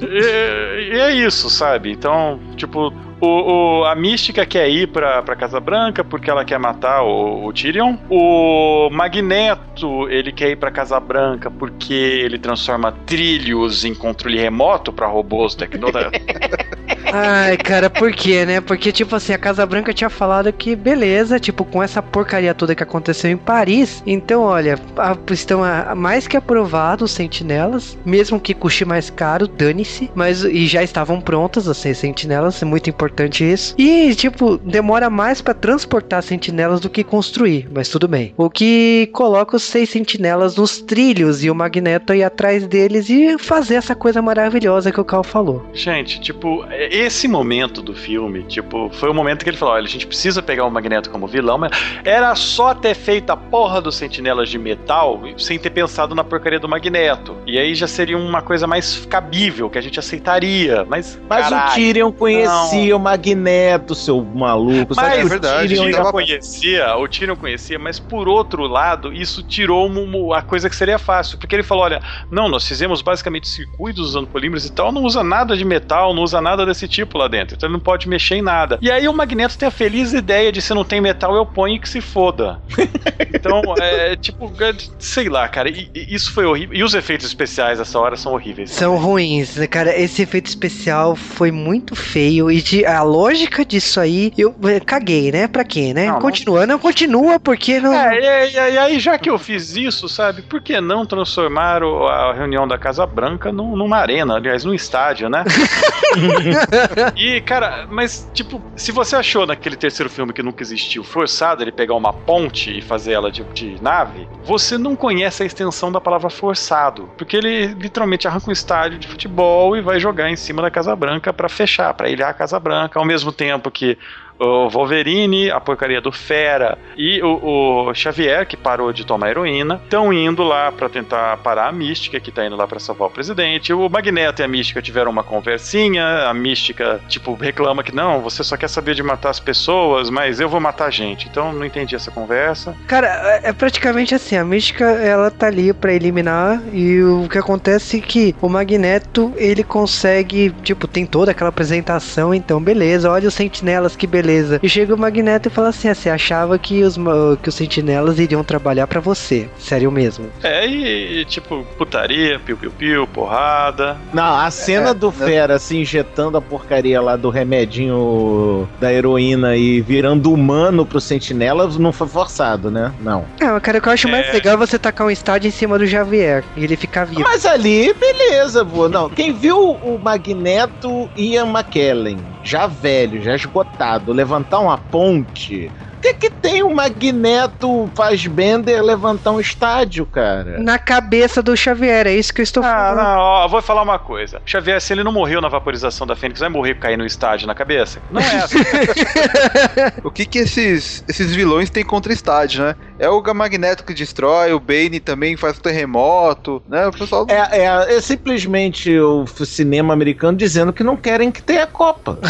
e, e é isso, sabe? Então, tipo, o, o- a Mística quer ir pra, pra Casa Branca porque ela quer matar o, o Tyrion. O Magneto, ele quer ir pra Casa Branca porque ele transforma trilhos em controle remoto pra robôs tecnológicos. Ai, cara, por quê, né? Porque, tipo assim, a Casa Branca tinha falado que, beleza, tipo, com essa porcaria toda que aconteceu em Paris, então, olha, a- estão a- mais que aprovados os sentinelas, mesmo que custe mais caro, dane-se, mas e já estavam prontas as seis sentinelas, é muito importante isso. E, tipo, demora mais pra transportar sentinelas do que construir, mas tudo bem. O que coloca os seis sentinelas nos trilhos e o Magneto ir atrás deles e fazer essa coisa maravilhosa que o Cal falou. Gente, tipo, esse momento do filme, tipo, foi o momento que ele falou: olha, a gente precisa pegar o Magneto como vilão, mas era só ter feito a porra dos sentinelas de metal sem ter pensado na porcaria do Magneto. E aí já seria uma coisa mais cabível, que a gente aceitaria. Mas, Mas caralho, o Tyrion conhecia o Magneto, seu maluco. Mas é o verdade, o Tyrion conhecia, o Tyrion conhecia, mas por outro lado, isso tirou uma- a coisa que seria fácil, porque ele falou, olha, não, nós fizemos basicamente circuitos usando polímeros e tal, não usa nada de metal, não usa nada desse tipo lá dentro, então ele não pode mexer em nada. E aí o Magneto tem a feliz ideia de se não tem metal, eu ponho e que se foda. Então, é tipo, é, sei lá, cara, e- e isso foi horrível. E os efeitos especiais dessa hora são horríveis. São também. ruins, né, cara? Esse efeito especial foi muito feio e de, a lógica disso aí, eu eh, caguei, né? Pra quê, né? Não, não- continua, não continua porque não. É, e, e- e aí, já que eu fiz isso, sabe, por que não transformar o- a reunião da Casa Branca num- numa arena, aliás, num estádio, né? e, cara, mas, tipo, se você achou naquele terceiro filme que nunca existiu forçado ele pegar uma ponte e fazer ela de, de nave, você não conhece a extensão da palavra forçado, porque ele literalmente arranca um estádio de futebol e vai jogar em cima da Casa Branca pra fechar, pra ilhar a Casa Branca, ao mesmo tempo que o Wolverine, a porcaria do Fera e o, o Xavier, que parou de tomar heroína, estão indo lá pra tentar parar a Mística, que tá indo lá pra salvar o presidente. O Magneto e a Mística tiveram uma conversinha, a Mística, tipo, reclama que não, você só quer saber de matar as pessoas, mas eu vou matar a gente. Então não entendi essa conversa. Cara, é é praticamente assim, a mística ela tá ali pra eliminar e o que acontece é que o Magneto, ele consegue, tipo, tem toda aquela apresentação, então beleza, olha os sentinelas, que beleza. E chega o Magneto e fala assim, ah, você achava que os, ma- que os sentinelas iriam trabalhar pra você, sério mesmo. É, e, e, tipo, putaria, piu-piu-piu, porrada. Não, a cena do Fera se injetando a porcaria lá do remedinho da heroína e virando humano pro sentinela não foi forçado, né? Não. Ah, mas cara, o que eu acho mais É. legal é você tacar um estádio em cima do Xavier e ele ficar vivo. Mas ali, beleza, vô. Não, quem viu o Magneto Ian McKellen, já velho, já esgotado, levantar uma ponte. O que, que tem o Magneto Fassbender levantar um estádio, cara? Na cabeça do Xavier, é isso que eu estou Ah, falando. não, ó, vou falar uma coisa. Xavier, se ele não morreu na vaporização da Fênix, vai morrer cair no estádio na cabeça? Não é assim. O que que esses, esses vilões têm contra estádio, né? É o Magneto que destrói, o Bane também faz o terremoto, né? O pessoal... É, é, é simplesmente o cinema americano dizendo que não querem que tenha Copa.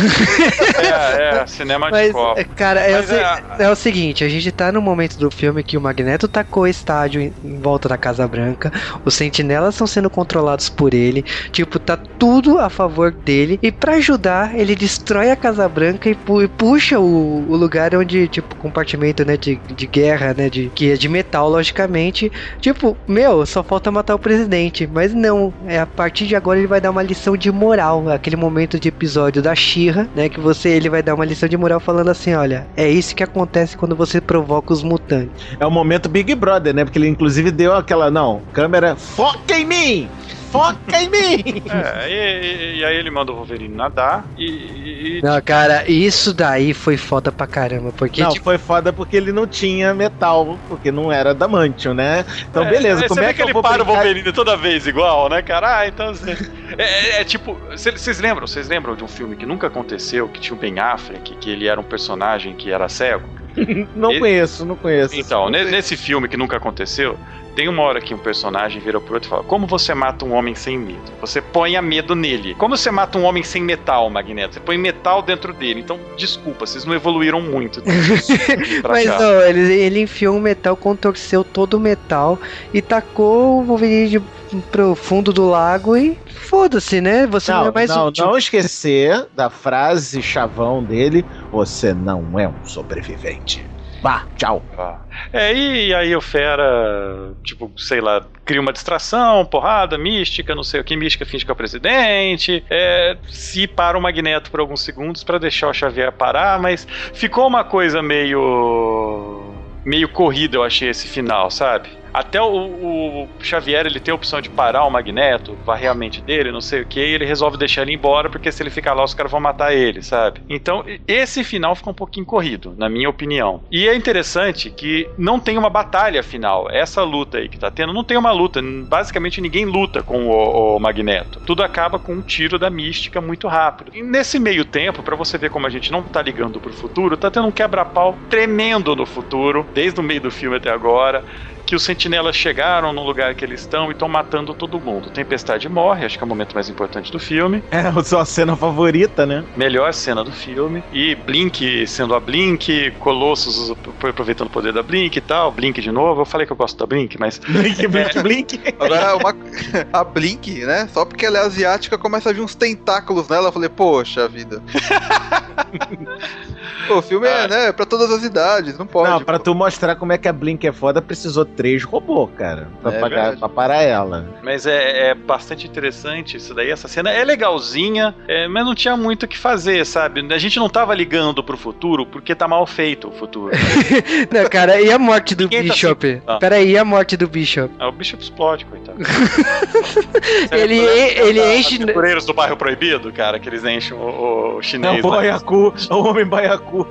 É, é, cinema de Mas, copo. é, cara, Mas é- é o seguinte, a gente tá no momento do filme que o Magneto tacou o estádio em, em volta da Casa Branca, os sentinelas estão sendo controlados por ele, tipo, tá tudo a favor dele, e pra ajudar, ele destrói a Casa Branca e, pu- e puxa o, o lugar onde, tipo, compartimento, né, de, de guerra, né, de, que é de metal, logicamente, tipo, meu, só falta matar o presidente, mas não, é a partir de agora ele vai dar uma lição de moral, aquele momento de episódio da Shira, né, que você, ele vai dar uma lição de moral falando assim, olha, é isso que acontece quando você provoca os mutantes. É o momento Big Brother, né? Porque ele inclusive deu aquela, não, câmera, foca em mim! Foca em mim! É, e, e- e aí ele manda o Wolverine nadar e. e- Não, cara, isso daí foi foda pra caramba, porque, não, tipo, foi foda porque ele não tinha metal, porque não era adamantium, né? Então, beleza, é, como é que, eu ele vou para o brincar- Wolverine toda vez igual, né, cara? Ah, então. você- É, é- é tipo. cê- Vocês lembram? Vocês lembram de um filme que nunca aconteceu, que tinha o Ben Affleck, que ele era um personagem que era cego? Não Ele- conheço, não conheço. Então, ne- nesse filme que nunca aconteceu, tem uma hora que um personagem vira pro outro e fala: Como você mata um homem sem medo? Você põe a medo nele. Como você mata um homem sem metal, Magneto? Você põe metal dentro dele. Então, desculpa, vocês não evoluíram muito. pra mas cá. não, ele, ele enfiou um metal, contorceu todo o metal e tacou o Wolverine de, pro fundo do lago e foda-se, né? Você não, Não, é mais não, útil. não esquecer da frase chavão dele: Você não é um sobrevivente. Vá, tchau. É, e aí o Fera, tipo, sei lá, cria uma distração, porrada, mística, não sei o que, mística finge que é o presidente, é, se para o Magneto por alguns segundos pra deixar o Xavier parar, mas ficou uma coisa meio. meio corrida, eu achei esse final, sabe? Até o, o Xavier ele tem a opção de parar o Magneto, varrer a mente dele, não sei o que, e ele resolve deixar ele embora, porque se ele ficar lá, os caras vão matar ele, sabe? Então, esse final ficou um pouquinho corrido, na minha opinião. E é interessante que não tem uma batalha final. Essa luta aí que tá tendo, não tem uma luta. Basicamente, ninguém luta com o, o Magneto. Tudo acaba com um tiro da mística muito rápido. E nesse meio tempo, pra você ver como a gente não tá ligando pro futuro, tá tendo um quebra-pau tremendo no futuro, desde o meio do filme até agora que os sentinelas chegaram no lugar que eles estão e estão matando todo mundo. Tempestade morre, acho que é o momento mais importante do filme. É a sua cena favorita, né? Melhor cena do filme. E Blink sendo a Blink, Colossus aproveitando o poder da Blink e tal. Blink de novo. Eu falei que eu gosto da Blink, mas. Blink, Blink, Blink. Agora, uma- a Blink, né? Só porque ela é asiática, começa a vir uns tentáculos nela. Eu falei, poxa vida. O filme é, né, pra todas as idades, não pode. Não, pra pô. tu mostrar como é que a Blink é foda, precisou três robôs, cara. Pra, É pagar, pra parar ela. Mas é, é bastante interessante isso daí. Essa cena é legalzinha, é, mas não tinha muito o que fazer, sabe? A gente não tava ligando pro futuro porque tá mal feito o futuro. Não, cara, e a morte do Ninguém tá Bishop? Ah. Pera aí, e a morte do Bishop? Ah, o bicho explode, coitado. Ele- Lembra ele da- enche- Aventureiros do bairro proibido, cara, que eles enchem o, o chinês. o lá. Baiacu, o homem Baiacu.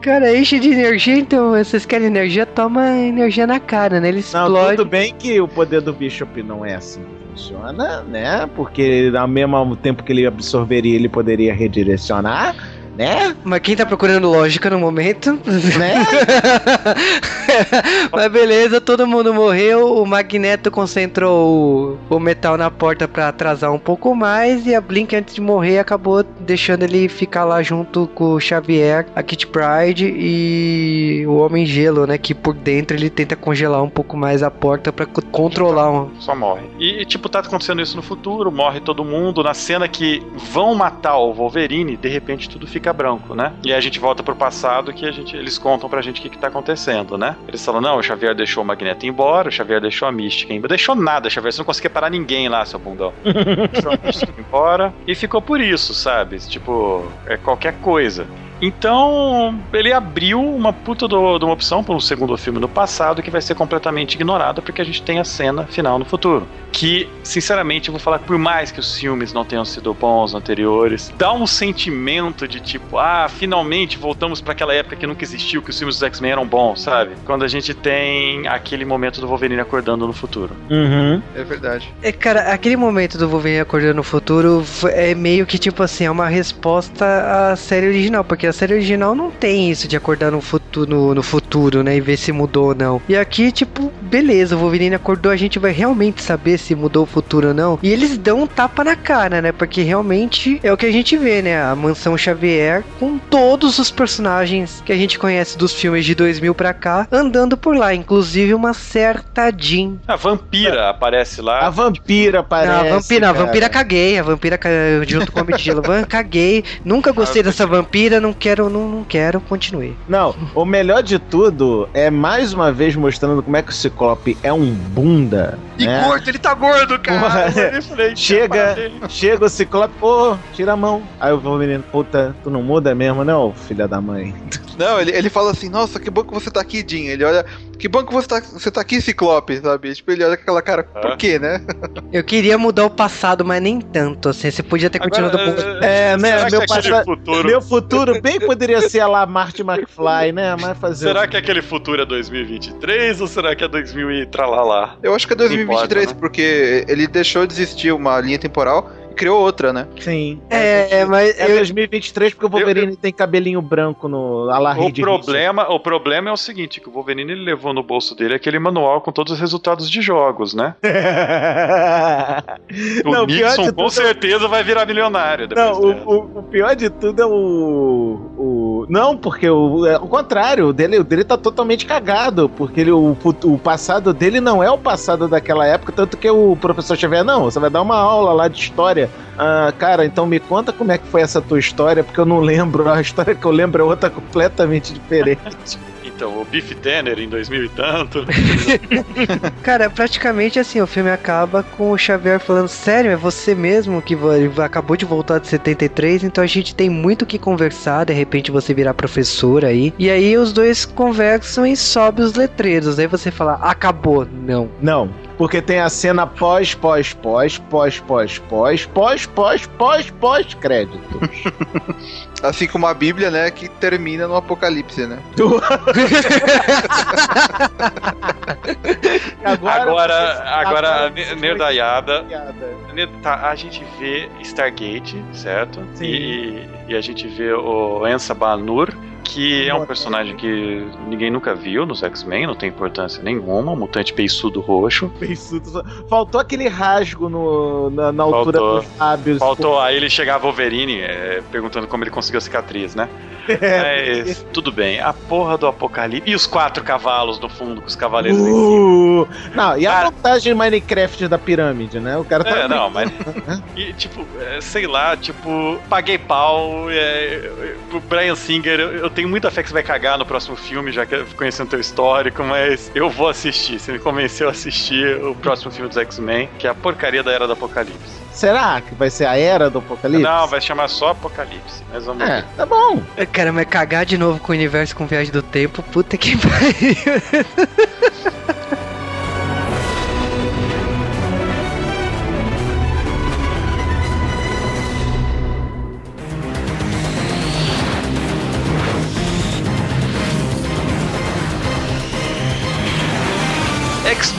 Cara, enche de energia, então vocês querem energia, toma energia na cara, né? Ele Não, explode. tudo bem que o poder do Bishop não é assim que funciona, né? Porque ao mesmo tempo que ele absorveria, ele poderia redirecionar, né? Mas quem tá procurando lógica no momento? Né? Mas beleza, todo mundo morreu. O Magneto concentrou o, o metal na porta pra atrasar um pouco mais. E a Blink, antes de morrer, acabou deixando ele ficar lá junto com o Xavier, a Kit Pride e o Homem Gelo, né? Que por dentro ele tenta congelar um pouco mais a porta pra co- controlar um. Só morre. E, tipo, tá acontecendo isso no futuro, morre todo mundo. Na cena que vão matar o Wolverine, de repente tudo fica branco, né? E aí a gente volta pro passado que a gente, eles contam pra gente o que, que tá acontecendo, né? Eles falam, não, o Xavier deixou o Magneto embora, o Xavier deixou a Mística embora. Deixou nada, Xavier, você não conseguia parar ninguém lá, seu bundão. deixou a Mística embora. E ficou por isso, sabe? Tipo, é qualquer coisa. Então, ele abriu uma puta do- de uma opção para um segundo filme no passado que vai ser completamente ignorada porque a gente tem a cena final no futuro. Que, sinceramente, eu vou falar que por mais que os filmes não tenham sido bons anteriores, dá um sentimento de tipo, ah, finalmente voltamos para aquela época que nunca existiu, que os filmes dos X-Men eram bons, sabe? Quando a gente tem aquele momento do Wolverine acordando no futuro. Uhum. É verdade. É, cara, aquele momento do Wolverine acordando no futuro é meio que tipo assim, é uma resposta à série original, porque a série original não tem isso de acordar no futuro, no, no futuro, né, e ver se mudou ou não. E aqui, tipo, beleza, o Wolverine acordou, a gente vai realmente saber se mudou o futuro ou não. E eles dão um tapa na cara, né, porque realmente é o que a gente vê, né, a Mansão Xavier com todos os personagens que a gente conhece dos filmes de 2000 pra cá andando por lá, inclusive uma certa Jean. A vampira aparece lá. A vampira parece. Não, a vampira, não, a cara. vampira caguei, a vampira junto com Gelo. Van, caguei, nunca gostei dessa vampira, não quero, não, não quero, continue. Não, o melhor de tudo é mais uma vez mostrando como é que o Ciclope é um bunda. E né? gordo, ele tá gordo, cara. Eu falei, Chega, chega o Ciclope, ô, tira a mão. Aí o menino, puta, tu não muda mesmo, não, filha da mãe. Não, ele, ele fala assim, nossa, que bom que você tá aqui, Jim. Ele olha, que bom que você tá, você tá aqui, Ciclope, sabe? Tipo, ele olha com aquela cara, Ah. por quê, né? Eu queria mudar o passado, mas nem tanto, assim, você podia ter continuado um pouco. Agora, É, né, será meu aquele passado- futuro... Meu futuro bem poderia ser lá Marty McFly, né? Mas fazer. Será que aquele futuro é 2023 ou será que é 2000 e tralalá? Eu acho que é Não 2023, importa, né? porque ele deixou de existir uma linha temporal criou outra, né? Sim. É, mas É eu, 2023 porque o Wolverine tem cabelinho branco no a la O problema, o problema é o seguinte, que o Wolverine ele levou no bolso dele aquele manual com todos os resultados de jogos, né? O Não, Nixon com tudo- certeza vai virar milionário depois Não, o, o- o pior de tudo é o. o não, porque o, é o contrário, o dele, o dele tá totalmente cagado, porque ele, o, o passado dele não é o passado daquela época, tanto que o professor Xavier, não, você vai dar uma aula lá de história. Ah, cara, então me conta como é que foi essa tua história, porque eu não lembro, a história que eu lembro é outra completamente diferente. Então, o Biff Tanner em 2000 e tanto. cara, praticamente assim, o filme acaba com o Xavier falando, sério, é você mesmo que acabou de voltar de 73, então a gente tem muito o que conversar, de repente você virar professor aí. E aí os dois conversam e sobe os letreiros, aí você fala, acabou, não. Não, porque tem a cena pós, pós, pós, pós, pós, pós, pós, pós, pós, pós, créditos. Assim como a Bíblia, né, que termina no Apocalipse, né? Agora, agora, foi nerdaiada. Tá, a gente vê Stargate, certo? Sim. E, e a gente vê o Ensa Banur, que é um personagem que ninguém nunca viu nos X-Men, não tem importância nenhuma, um mutante peiçudo roxo. Peiçudo. Faltou aquele rasgo no, na, na altura dos lábios. Faltou, aí ele chegava Wolverine é, perguntando como ele conseguiu a cicatriz, né? É, Mas tudo bem, a porra do Apocalipse. E os quatro cavalos no fundo com os cavaleiros em cima. Uh, não, e a Cara- montagem Minecraft da pirâmide, né? O cara tá. É, não, mas. E, tipo, é, sei lá, tipo, paguei pau. É, pro Brian Singer, eu, eu tenho muita fé que você vai cagar no próximo filme, já que conhecendo teu histórico, mas eu vou assistir. Você me convenceu a assistir o próximo filme dos X-Men, que é a porcaria da Era do Apocalipse. Será que vai ser a era do apocalipse? Não, vai chamar só Apocalipse. Mas vamos É, ver. tá bom. Cara, mas cagar de novo com o universo com viagem do tempo, puta que pariu.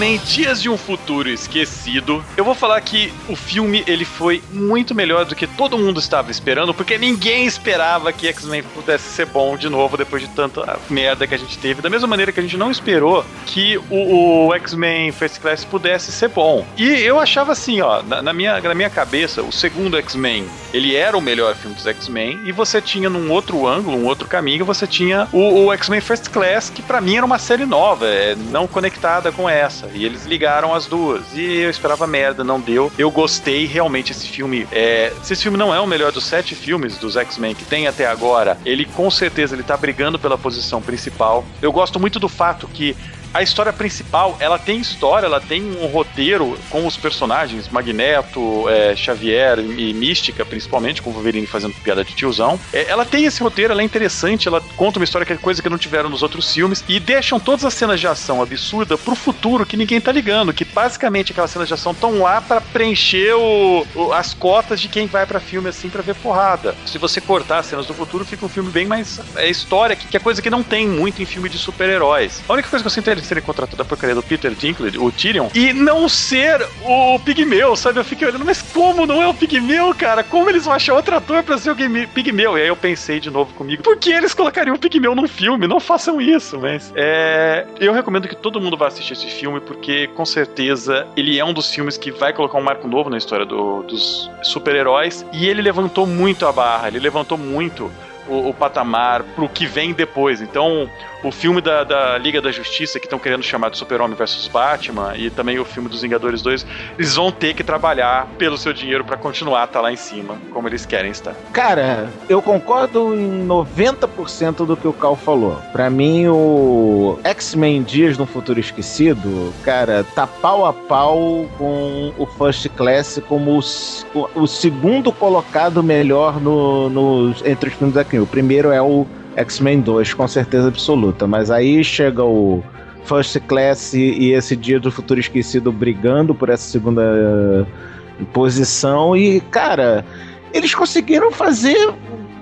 X-Men Dias de um Futuro Esquecido. Eu vou falar que o filme ele foi muito melhor do que todo mundo estava esperando, porque ninguém esperava que X-Men pudesse ser bom de novo depois de tanta merda que a gente teve. Da mesma maneira que a gente não esperou que o, o X-Men First Class pudesse ser bom. E eu achava assim, ó, na, na minha, na minha cabeça, o segundo X-Men, ele era o melhor filme dos X-Men, e você tinha num outro ângulo, um outro caminho, você tinha o, o X-Men First Class, que pra mim era uma série nova, é, não conectada com essa. E eles ligaram as duas. E eu esperava merda, não deu. Eu gostei realmente esse filme. É, se esse filme não é o melhor dos sete filmes dos X-Men que tem até agora, ele com certeza ele tá brigando pela posição principal. Eu gosto muito do fato que a história principal, ela tem história, ela tem um roteiro com os personagens, Magneto, é, Xavier e Mística, principalmente, com o Wolverine fazendo piada de tiozão. É, ela tem esse roteiro, ela é interessante, ela conta uma história que é coisa que não tiveram nos outros filmes, e deixam todas as cenas de ação absurda pro futuro que ninguém tá ligando, que basicamente aquelas cenas de ação estão lá para preencher o- o- as cotas de quem vai para filme assim para ver porrada. Se você cortar as cenas do futuro, fica um filme bem mais é história, que, que é coisa que não tem muito em filme de super-heróis. A única coisa que eu sinto é eles terem contratado a porcaria do Peter Dinklage, o Tyrion, e não ser o Pigmeu, sabe? Eu fiquei olhando, mas como não é o Pigmeu, cara? Como eles vão achar outro ator pra ser o Pigmeu? E aí eu pensei de novo comigo, por que eles colocariam o Pigmeu num filme? Não façam isso, mas... É... Eu recomendo que todo mundo vá assistir esse filme, porque com certeza ele é um dos filmes que vai colocar um marco novo na história do- dos super-heróis, e ele levantou muito a barra, ele levantou muito o, o patamar pro que vem depois. Então, o filme da, da Liga da Justiça, que estão querendo chamar de Super-Homem versus Batman, e também o filme dos Vingadores 2, eles vão ter que trabalhar pelo seu dinheiro pra continuar estar lá em cima, como eles querem estar. Cara, eu concordo em 90% do que o Cal falou. Pra mim, o X-Men Dias no Futuro Esquecido, cara, tá pau a pau com o First Class como o, o- o segundo colocado melhor no, no- entre os filmes aqui. O primeiro é o X-Men 2, com certeza absoluta. Mas aí chega o First Class e, e esse Dia do Futuro Esquecido brigando por essa segunda eh, posição. E, cara, eles conseguiram fazer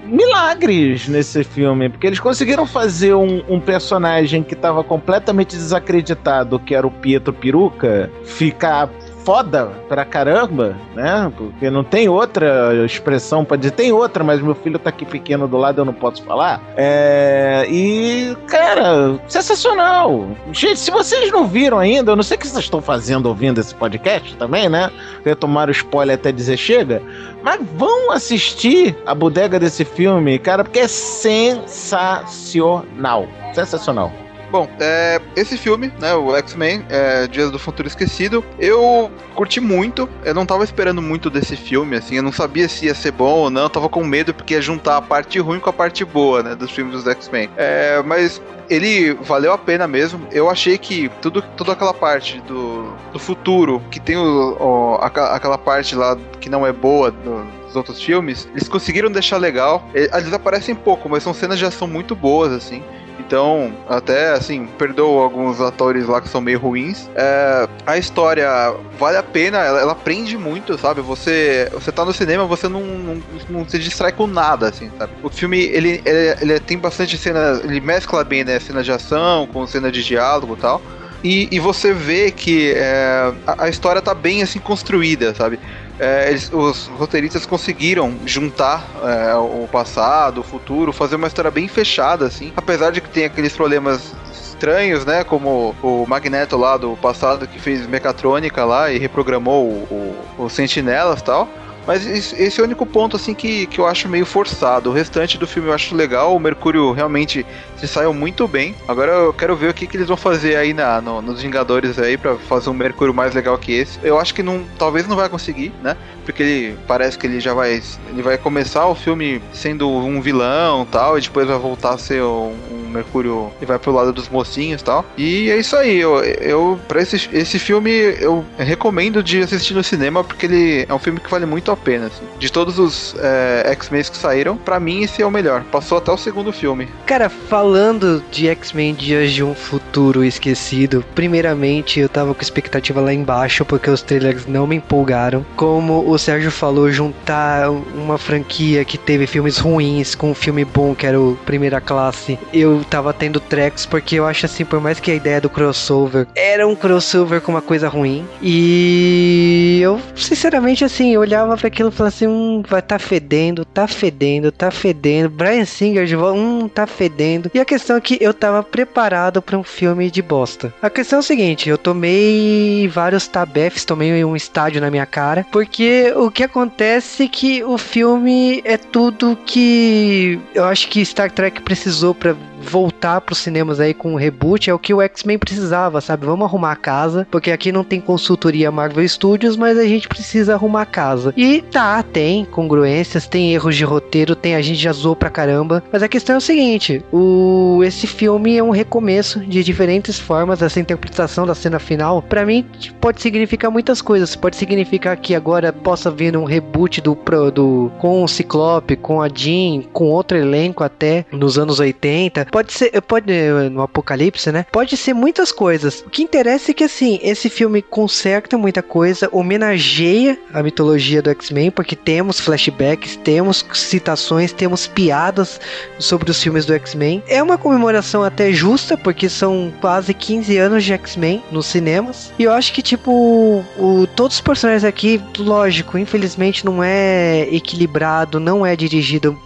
milagres nesse filme, porque eles conseguiram fazer um, um personagem que estava completamente desacreditado, que era o Pietro Peruca, ficar foda pra caramba, né? Porque não tem outra expressão pra dizer. Tem outra, mas meu filho tá aqui pequeno do lado, eu não posso falar. É, e, cara, sensacional. Gente, se vocês não viram ainda, eu não sei o que vocês estão fazendo ouvindo esse podcast também, né? Retomaram o spoiler até dizer chega. Mas vão assistir a bodega desse filme, cara, porque é sensacional. Sensacional. Bom, é, esse filme, né, o X-Men, é, Dias do Futuro Esquecido, eu curti muito. Eu não tava esperando muito desse filme, assim, eu não sabia se ia ser bom ou não. Eu tava com medo porque ia juntar a parte ruim com a parte boa, né, dos filmes dos X-Men. É, mas ele valeu a pena mesmo. Eu achei que tudo, toda aquela parte do, do futuro, que tem o, o- aqua- aquela parte lá que não é boa do- dos outros filmes, eles conseguiram deixar legal. Eles aparecem pouco, mas são cenas de ação muito boas, assim. Então, até assim, perdoa alguns atores lá que são meio ruins. É, a história vale a pena, ela, ela muito, sabe? Você, você tá no cinema, você não, não, não se distrai com nada, assim, sabe? O filme, ele, ele, ele tem bastante cena, ele mescla bem, né? Cena de ação com cena de diálogo e tal. E, e você vê que é, a, a história tá bem assim construída, sabe? É, eles, os roteiristas conseguiram juntar é, o passado, o futuro, fazer uma história bem fechada, assim. Apesar de que tem aqueles problemas estranhos, né? Como o Magneto lá do passado que fez mecatrônica lá e reprogramou o, o, o Sentinelas e tal. Mas esse é o único ponto assim que, que eu acho meio forçado. O restante do filme eu acho legal. O Mercúrio realmente se saiu muito bem. Agora eu quero ver o que, que eles vão fazer aí na, no, nos Vingadores aí para fazer um Mercúrio mais legal que esse. Eu acho que não, talvez não vai conseguir, né? Porque ele parece que ele já vai, ele vai começar o filme sendo um vilão tal e depois vai voltar a ser um, um Mercúrio e vai pro lado dos mocinhos tal. E é isso aí. Eu, eu para esse, esse filme eu recomendo de assistir no cinema porque ele é um filme que vale muito a pena. Assim. De todos os é, X-Men que saíram, para mim esse é o melhor. Passou até o segundo filme. Cara, falando de X-Men Dias de um Futuro Esquecido, primeiramente eu tava com expectativa lá embaixo porque os trailers não me empolgaram. Como o Sérgio falou, juntar uma franquia que teve filmes ruins com um filme bom que era o Primeira Classe, eu tava tendo trecos porque eu acho assim, por mais que a ideia do crossover era um crossover com uma coisa ruim, e eu sinceramente assim, olhava para aquilo e falava assim, hum, vai tá fedendo, tá fedendo, tá fedendo. Brian Singer de volta, hum, tá fedendo. E a questão é que eu tava preparado para um filme de bosta. A questão é o seguinte, eu tomei vários tabefs, tomei um estádio na minha cara, porque o que acontece é que o filme é tudo que eu acho que Star Trek precisou para voltar pros cinemas aí com um reboot é o que o X-Men precisava, sabe? Vamos arrumar a casa, porque aqui não tem consultoria Marvel Studios, mas a gente precisa arrumar a casa. E tá, tem congruências, tem erros de roteiro, tem a gente já zoou pra caramba, mas a questão é o seguinte, o esse filme é um recomeço de diferentes formas, essa interpretação da cena final, para mim pode significar muitas coisas, pode significar que agora possa vir um reboot do, do com o Ciclope, com a Jean, com outro elenco até nos anos 80, Pode ser, pode no Apocalipse, né? Pode ser muitas coisas. O que interessa é que assim, esse filme conserta muita coisa, homenageia a mitologia do X-Men, porque temos flashbacks, temos citações, temos piadas sobre os filmes do X-Men. É uma comemoração até justa, porque são quase 15 anos de X-Men nos cinemas. E eu acho que tipo, o, todos os personagens aqui, lógico, infelizmente não é equilibrado, não é dirigido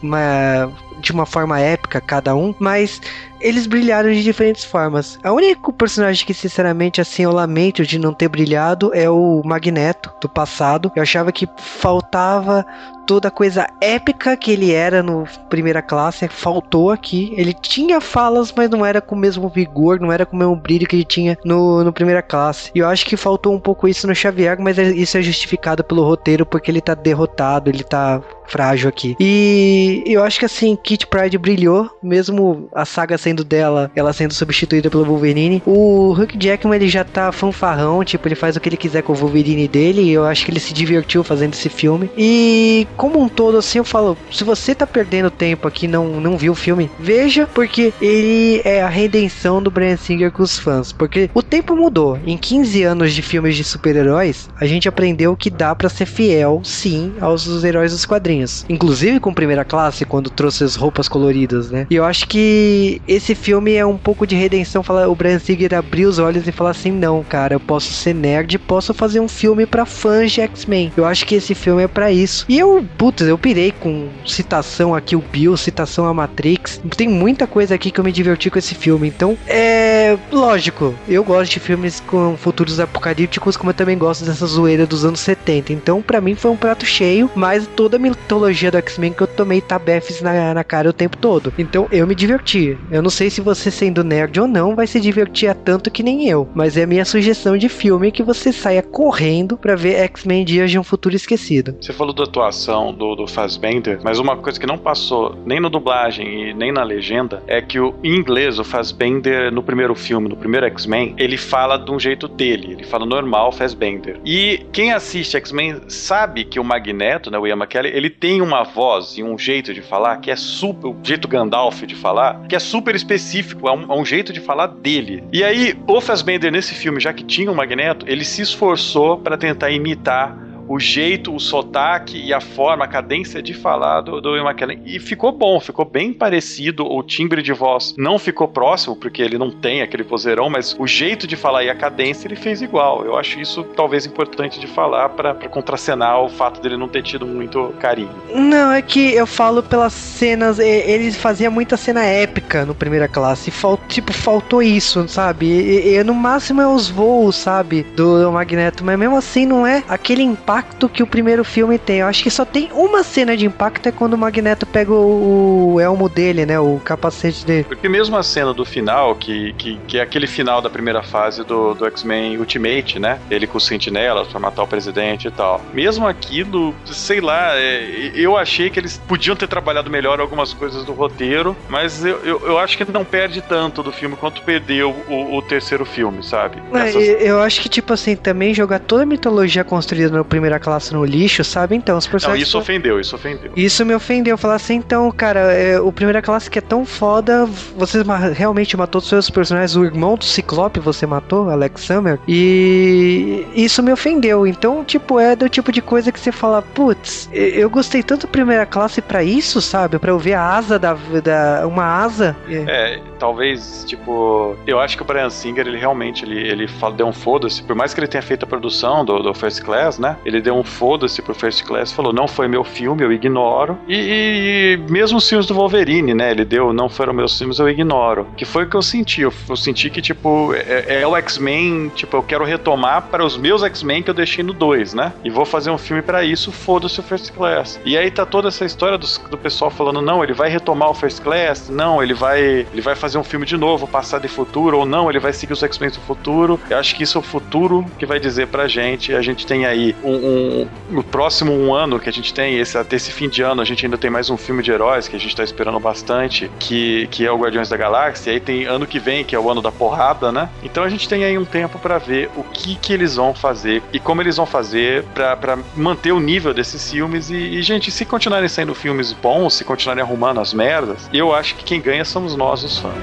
de uma forma épica cada um, mas eles brilharam de diferentes formas. A única personagem que, sinceramente, assim, eu lamento de não ter brilhado é o Magneto do passado. Eu achava que faltava toda a coisa épica que ele era no primeira classe, faltou aqui. Ele tinha falas, mas não era com o mesmo vigor, não era com o mesmo brilho que ele tinha no, no primeira classe. E eu acho que faltou um pouco isso no Xavier, mas é, isso é justificado pelo roteiro, porque ele tá derrotado, ele tá frágil aqui. E eu acho que assim, Kit Pride brilhou, mesmo a saga sendo dela, ela sendo substituída pelo Wolverine. O Hugh Jackman ele já tá fanfarrão, tipo, ele faz o que ele quiser com o Wolverine dele, eu acho que ele se divertiu fazendo esse filme. E como um todo, assim, eu falo, se você tá perdendo tempo aqui não não viu o filme, veja, porque ele é a redenção do Brian Singer com os fãs, porque o tempo mudou. Em 15 anos de filmes de super-heróis, a gente aprendeu que dá para ser fiel, sim, aos heróis dos quadrinhos. Inclusive com primeira classe, quando trouxe as roupas coloridas, né? E eu acho que esse filme é um pouco de redenção, falar o Brian Singer abrir os olhos e falar assim, não, cara, eu posso ser nerd, posso fazer um filme para fãs de X-Men. Eu acho que esse filme é para isso. E eu putz, eu pirei com citação aqui o Bill, citação a Matrix. Tem muita coisa aqui que eu me diverti com esse filme. Então, é lógico, eu gosto de filmes com futuros apocalípticos, como eu também gosto dessa zoeira dos anos 70. Então, para mim foi um prato cheio, mas toda a mitologia do X-Men que eu tomei tabefes na, na cara o tempo todo. Então, eu me diverti. Eu não sei se você sendo nerd ou não vai se divertir tanto que nem eu, mas é a minha sugestão de filme que você saia correndo para ver X-Men Dias de um Futuro Esquecido. Você falou da atuação do, do Fassbender, mas uma coisa que não passou nem no dublagem e nem na legenda é que o, em inglês o Fassbender, no primeiro filme, no primeiro X-Men, ele fala de um jeito dele, ele fala normal Fassbender. E quem assiste X-Men sabe que o Magneto, né, o Ian McKellen, ele tem uma voz e um jeito de falar que é super, o jeito Gandalf de falar, que é super específico, é um, é um jeito de falar dele. E aí, o Fassbender nesse filme, já que tinha o Magneto, ele se esforçou para tentar imitar o jeito, o sotaque e a forma, a cadência de falar do, do Ian McKellen. E ficou bom, ficou bem parecido. O timbre de voz não ficou próximo, porque ele não tem aquele vozeirão, mas o jeito de falar e a cadência ele fez igual. Eu acho isso talvez importante de falar para contracenar o fato dele não ter tido muito carinho. Não, é que eu falo pelas cenas. Ele fazia muita cena épica no primeira classe. Tipo, faltou isso, sabe? E, e, no máximo é os voos, sabe? Do Magneto. Mas mesmo assim não é aquele impacto que o primeiro filme tem. Eu acho que só tem uma cena de impacto é quando o Magneto pega o, o elmo dele, né? O capacete dele. Porque mesmo a cena do final, que, que, que é aquele final da primeira fase do, do X-Men Ultimate, né? Ele com o Sentinela pra matar o presidente e tal. Mesmo aquilo, sei lá, é, eu achei que eles podiam ter trabalhado melhor algumas coisas do roteiro, mas eu, eu, eu acho que não perde tanto do filme quanto perdeu o, o terceiro filme, sabe? É, Essas... Eu acho que, tipo assim, também jogar toda a mitologia construída na primeira classe no lixo, sabe? Então, os personagens. Não, isso ofendeu, isso ofendeu. Isso me ofendeu. Falar assim, então, cara, é, o primeira classe que é tão foda, você realmente matou todos os seus personagens. O irmão do Ciclope você matou, Alex Summer. E isso me ofendeu. Então, tipo, é do tipo de coisa que você fala, putz, eu gostei tanto da primeira classe para isso, sabe? Para eu ver a asa da, da. Uma asa. É, talvez, tipo. Eu acho que o Brian Singer, ele realmente ele, ele deu um foda-se. Por mais que ele tenha feito a produção do, do First Class, né? Ele deu um foda-se pro First Class falou: não foi meu filme, eu ignoro. E, e, mesmo os filmes do Wolverine, né? Ele deu, não foram meus filmes, eu ignoro. Que foi o que eu senti. Eu, eu senti que, tipo, é, é o X-Men, tipo, eu quero retomar para os meus X-Men que eu deixei no 2, né? E vou fazer um filme para isso, foda-se o First Class. E aí tá toda essa história do, do pessoal falando: não, ele vai retomar o First Class, não, ele vai, ele vai fazer um filme de novo, passado e futuro, ou não, ele vai seguir os X-Men do futuro. Eu acho que isso é o futuro que vai dizer pra gente. A gente tem aí um, um, no próximo um ano que a gente tem, esse, até esse fim de ano, a gente ainda tem mais um filme de heróis que a gente tá esperando bastante, que, que é o Guardiões da Galáxia. E aí tem ano que vem, que é o ano da porrada, né? Então a gente tem aí um tempo para ver o que que eles vão fazer e como eles vão fazer para manter o nível desses filmes. E, e, gente, se continuarem saindo filmes bons, se continuarem arrumando as merdas, eu acho que quem ganha somos nós, os fãs.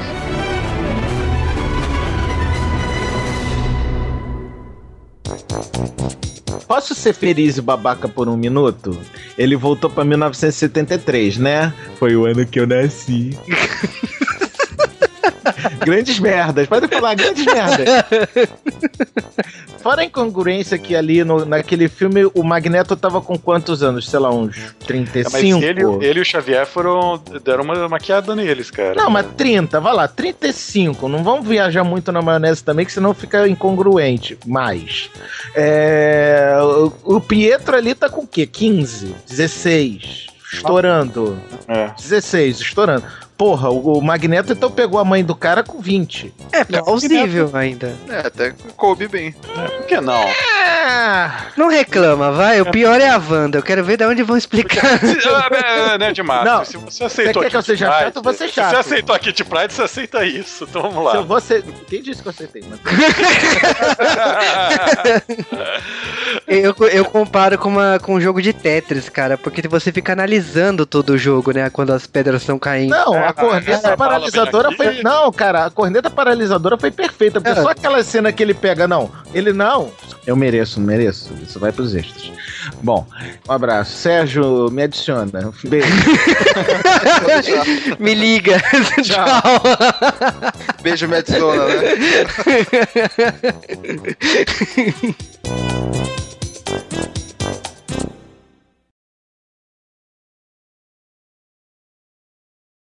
Posso ser feliz e babaca por um minuto? Ele voltou pra 1973, né? Foi o ano que eu nasci. grandes merdas, pode falar grandes merdas. Fora a incongruência que ali no, naquele filme o Magneto tava com quantos anos? Sei lá, uns 35? É, mas ele, ele e o Xavier foram. deram uma maquiada neles, cara. Não, mas 30, vai lá, 35. Não vamos viajar muito na maionese também, que senão fica incongruente. Mais. É, o, o Pietro ali tá com o quê? 15? 16? Estourando. É. 16, estourando. Porra, o, Magneto então pegou a mãe do cara com 20. É plausível ainda. É, até coube bem. É, por que não? É... Não reclama, vai. O pior é a Wanda. Eu quero ver de onde vão explicar. é, né, Demar? Não, se você aceitou você quer que eu seja Pride, chato, você chato. Se você aceitou a Kit Pride, você aceita isso. Então vamos lá. Se você... Quem disse que eu aceitei? Mas... eu, eu comparo com, uma, com um jogo de Tetris, cara, porque você fica analisando todo o jogo, né? Quando as pedras estão caindo. Não, a corneta paralisadora foi. Não, cara, a corneta paralisadora foi perfeita. Porque é. só aquela cena que ele pega, não. Ele não. Eu mereço, mereço. Isso vai pros extras. Bom, um abraço. Sérgio, me adiciona. Beijo. me liga. Tchau. Beijo, me adiciona, né?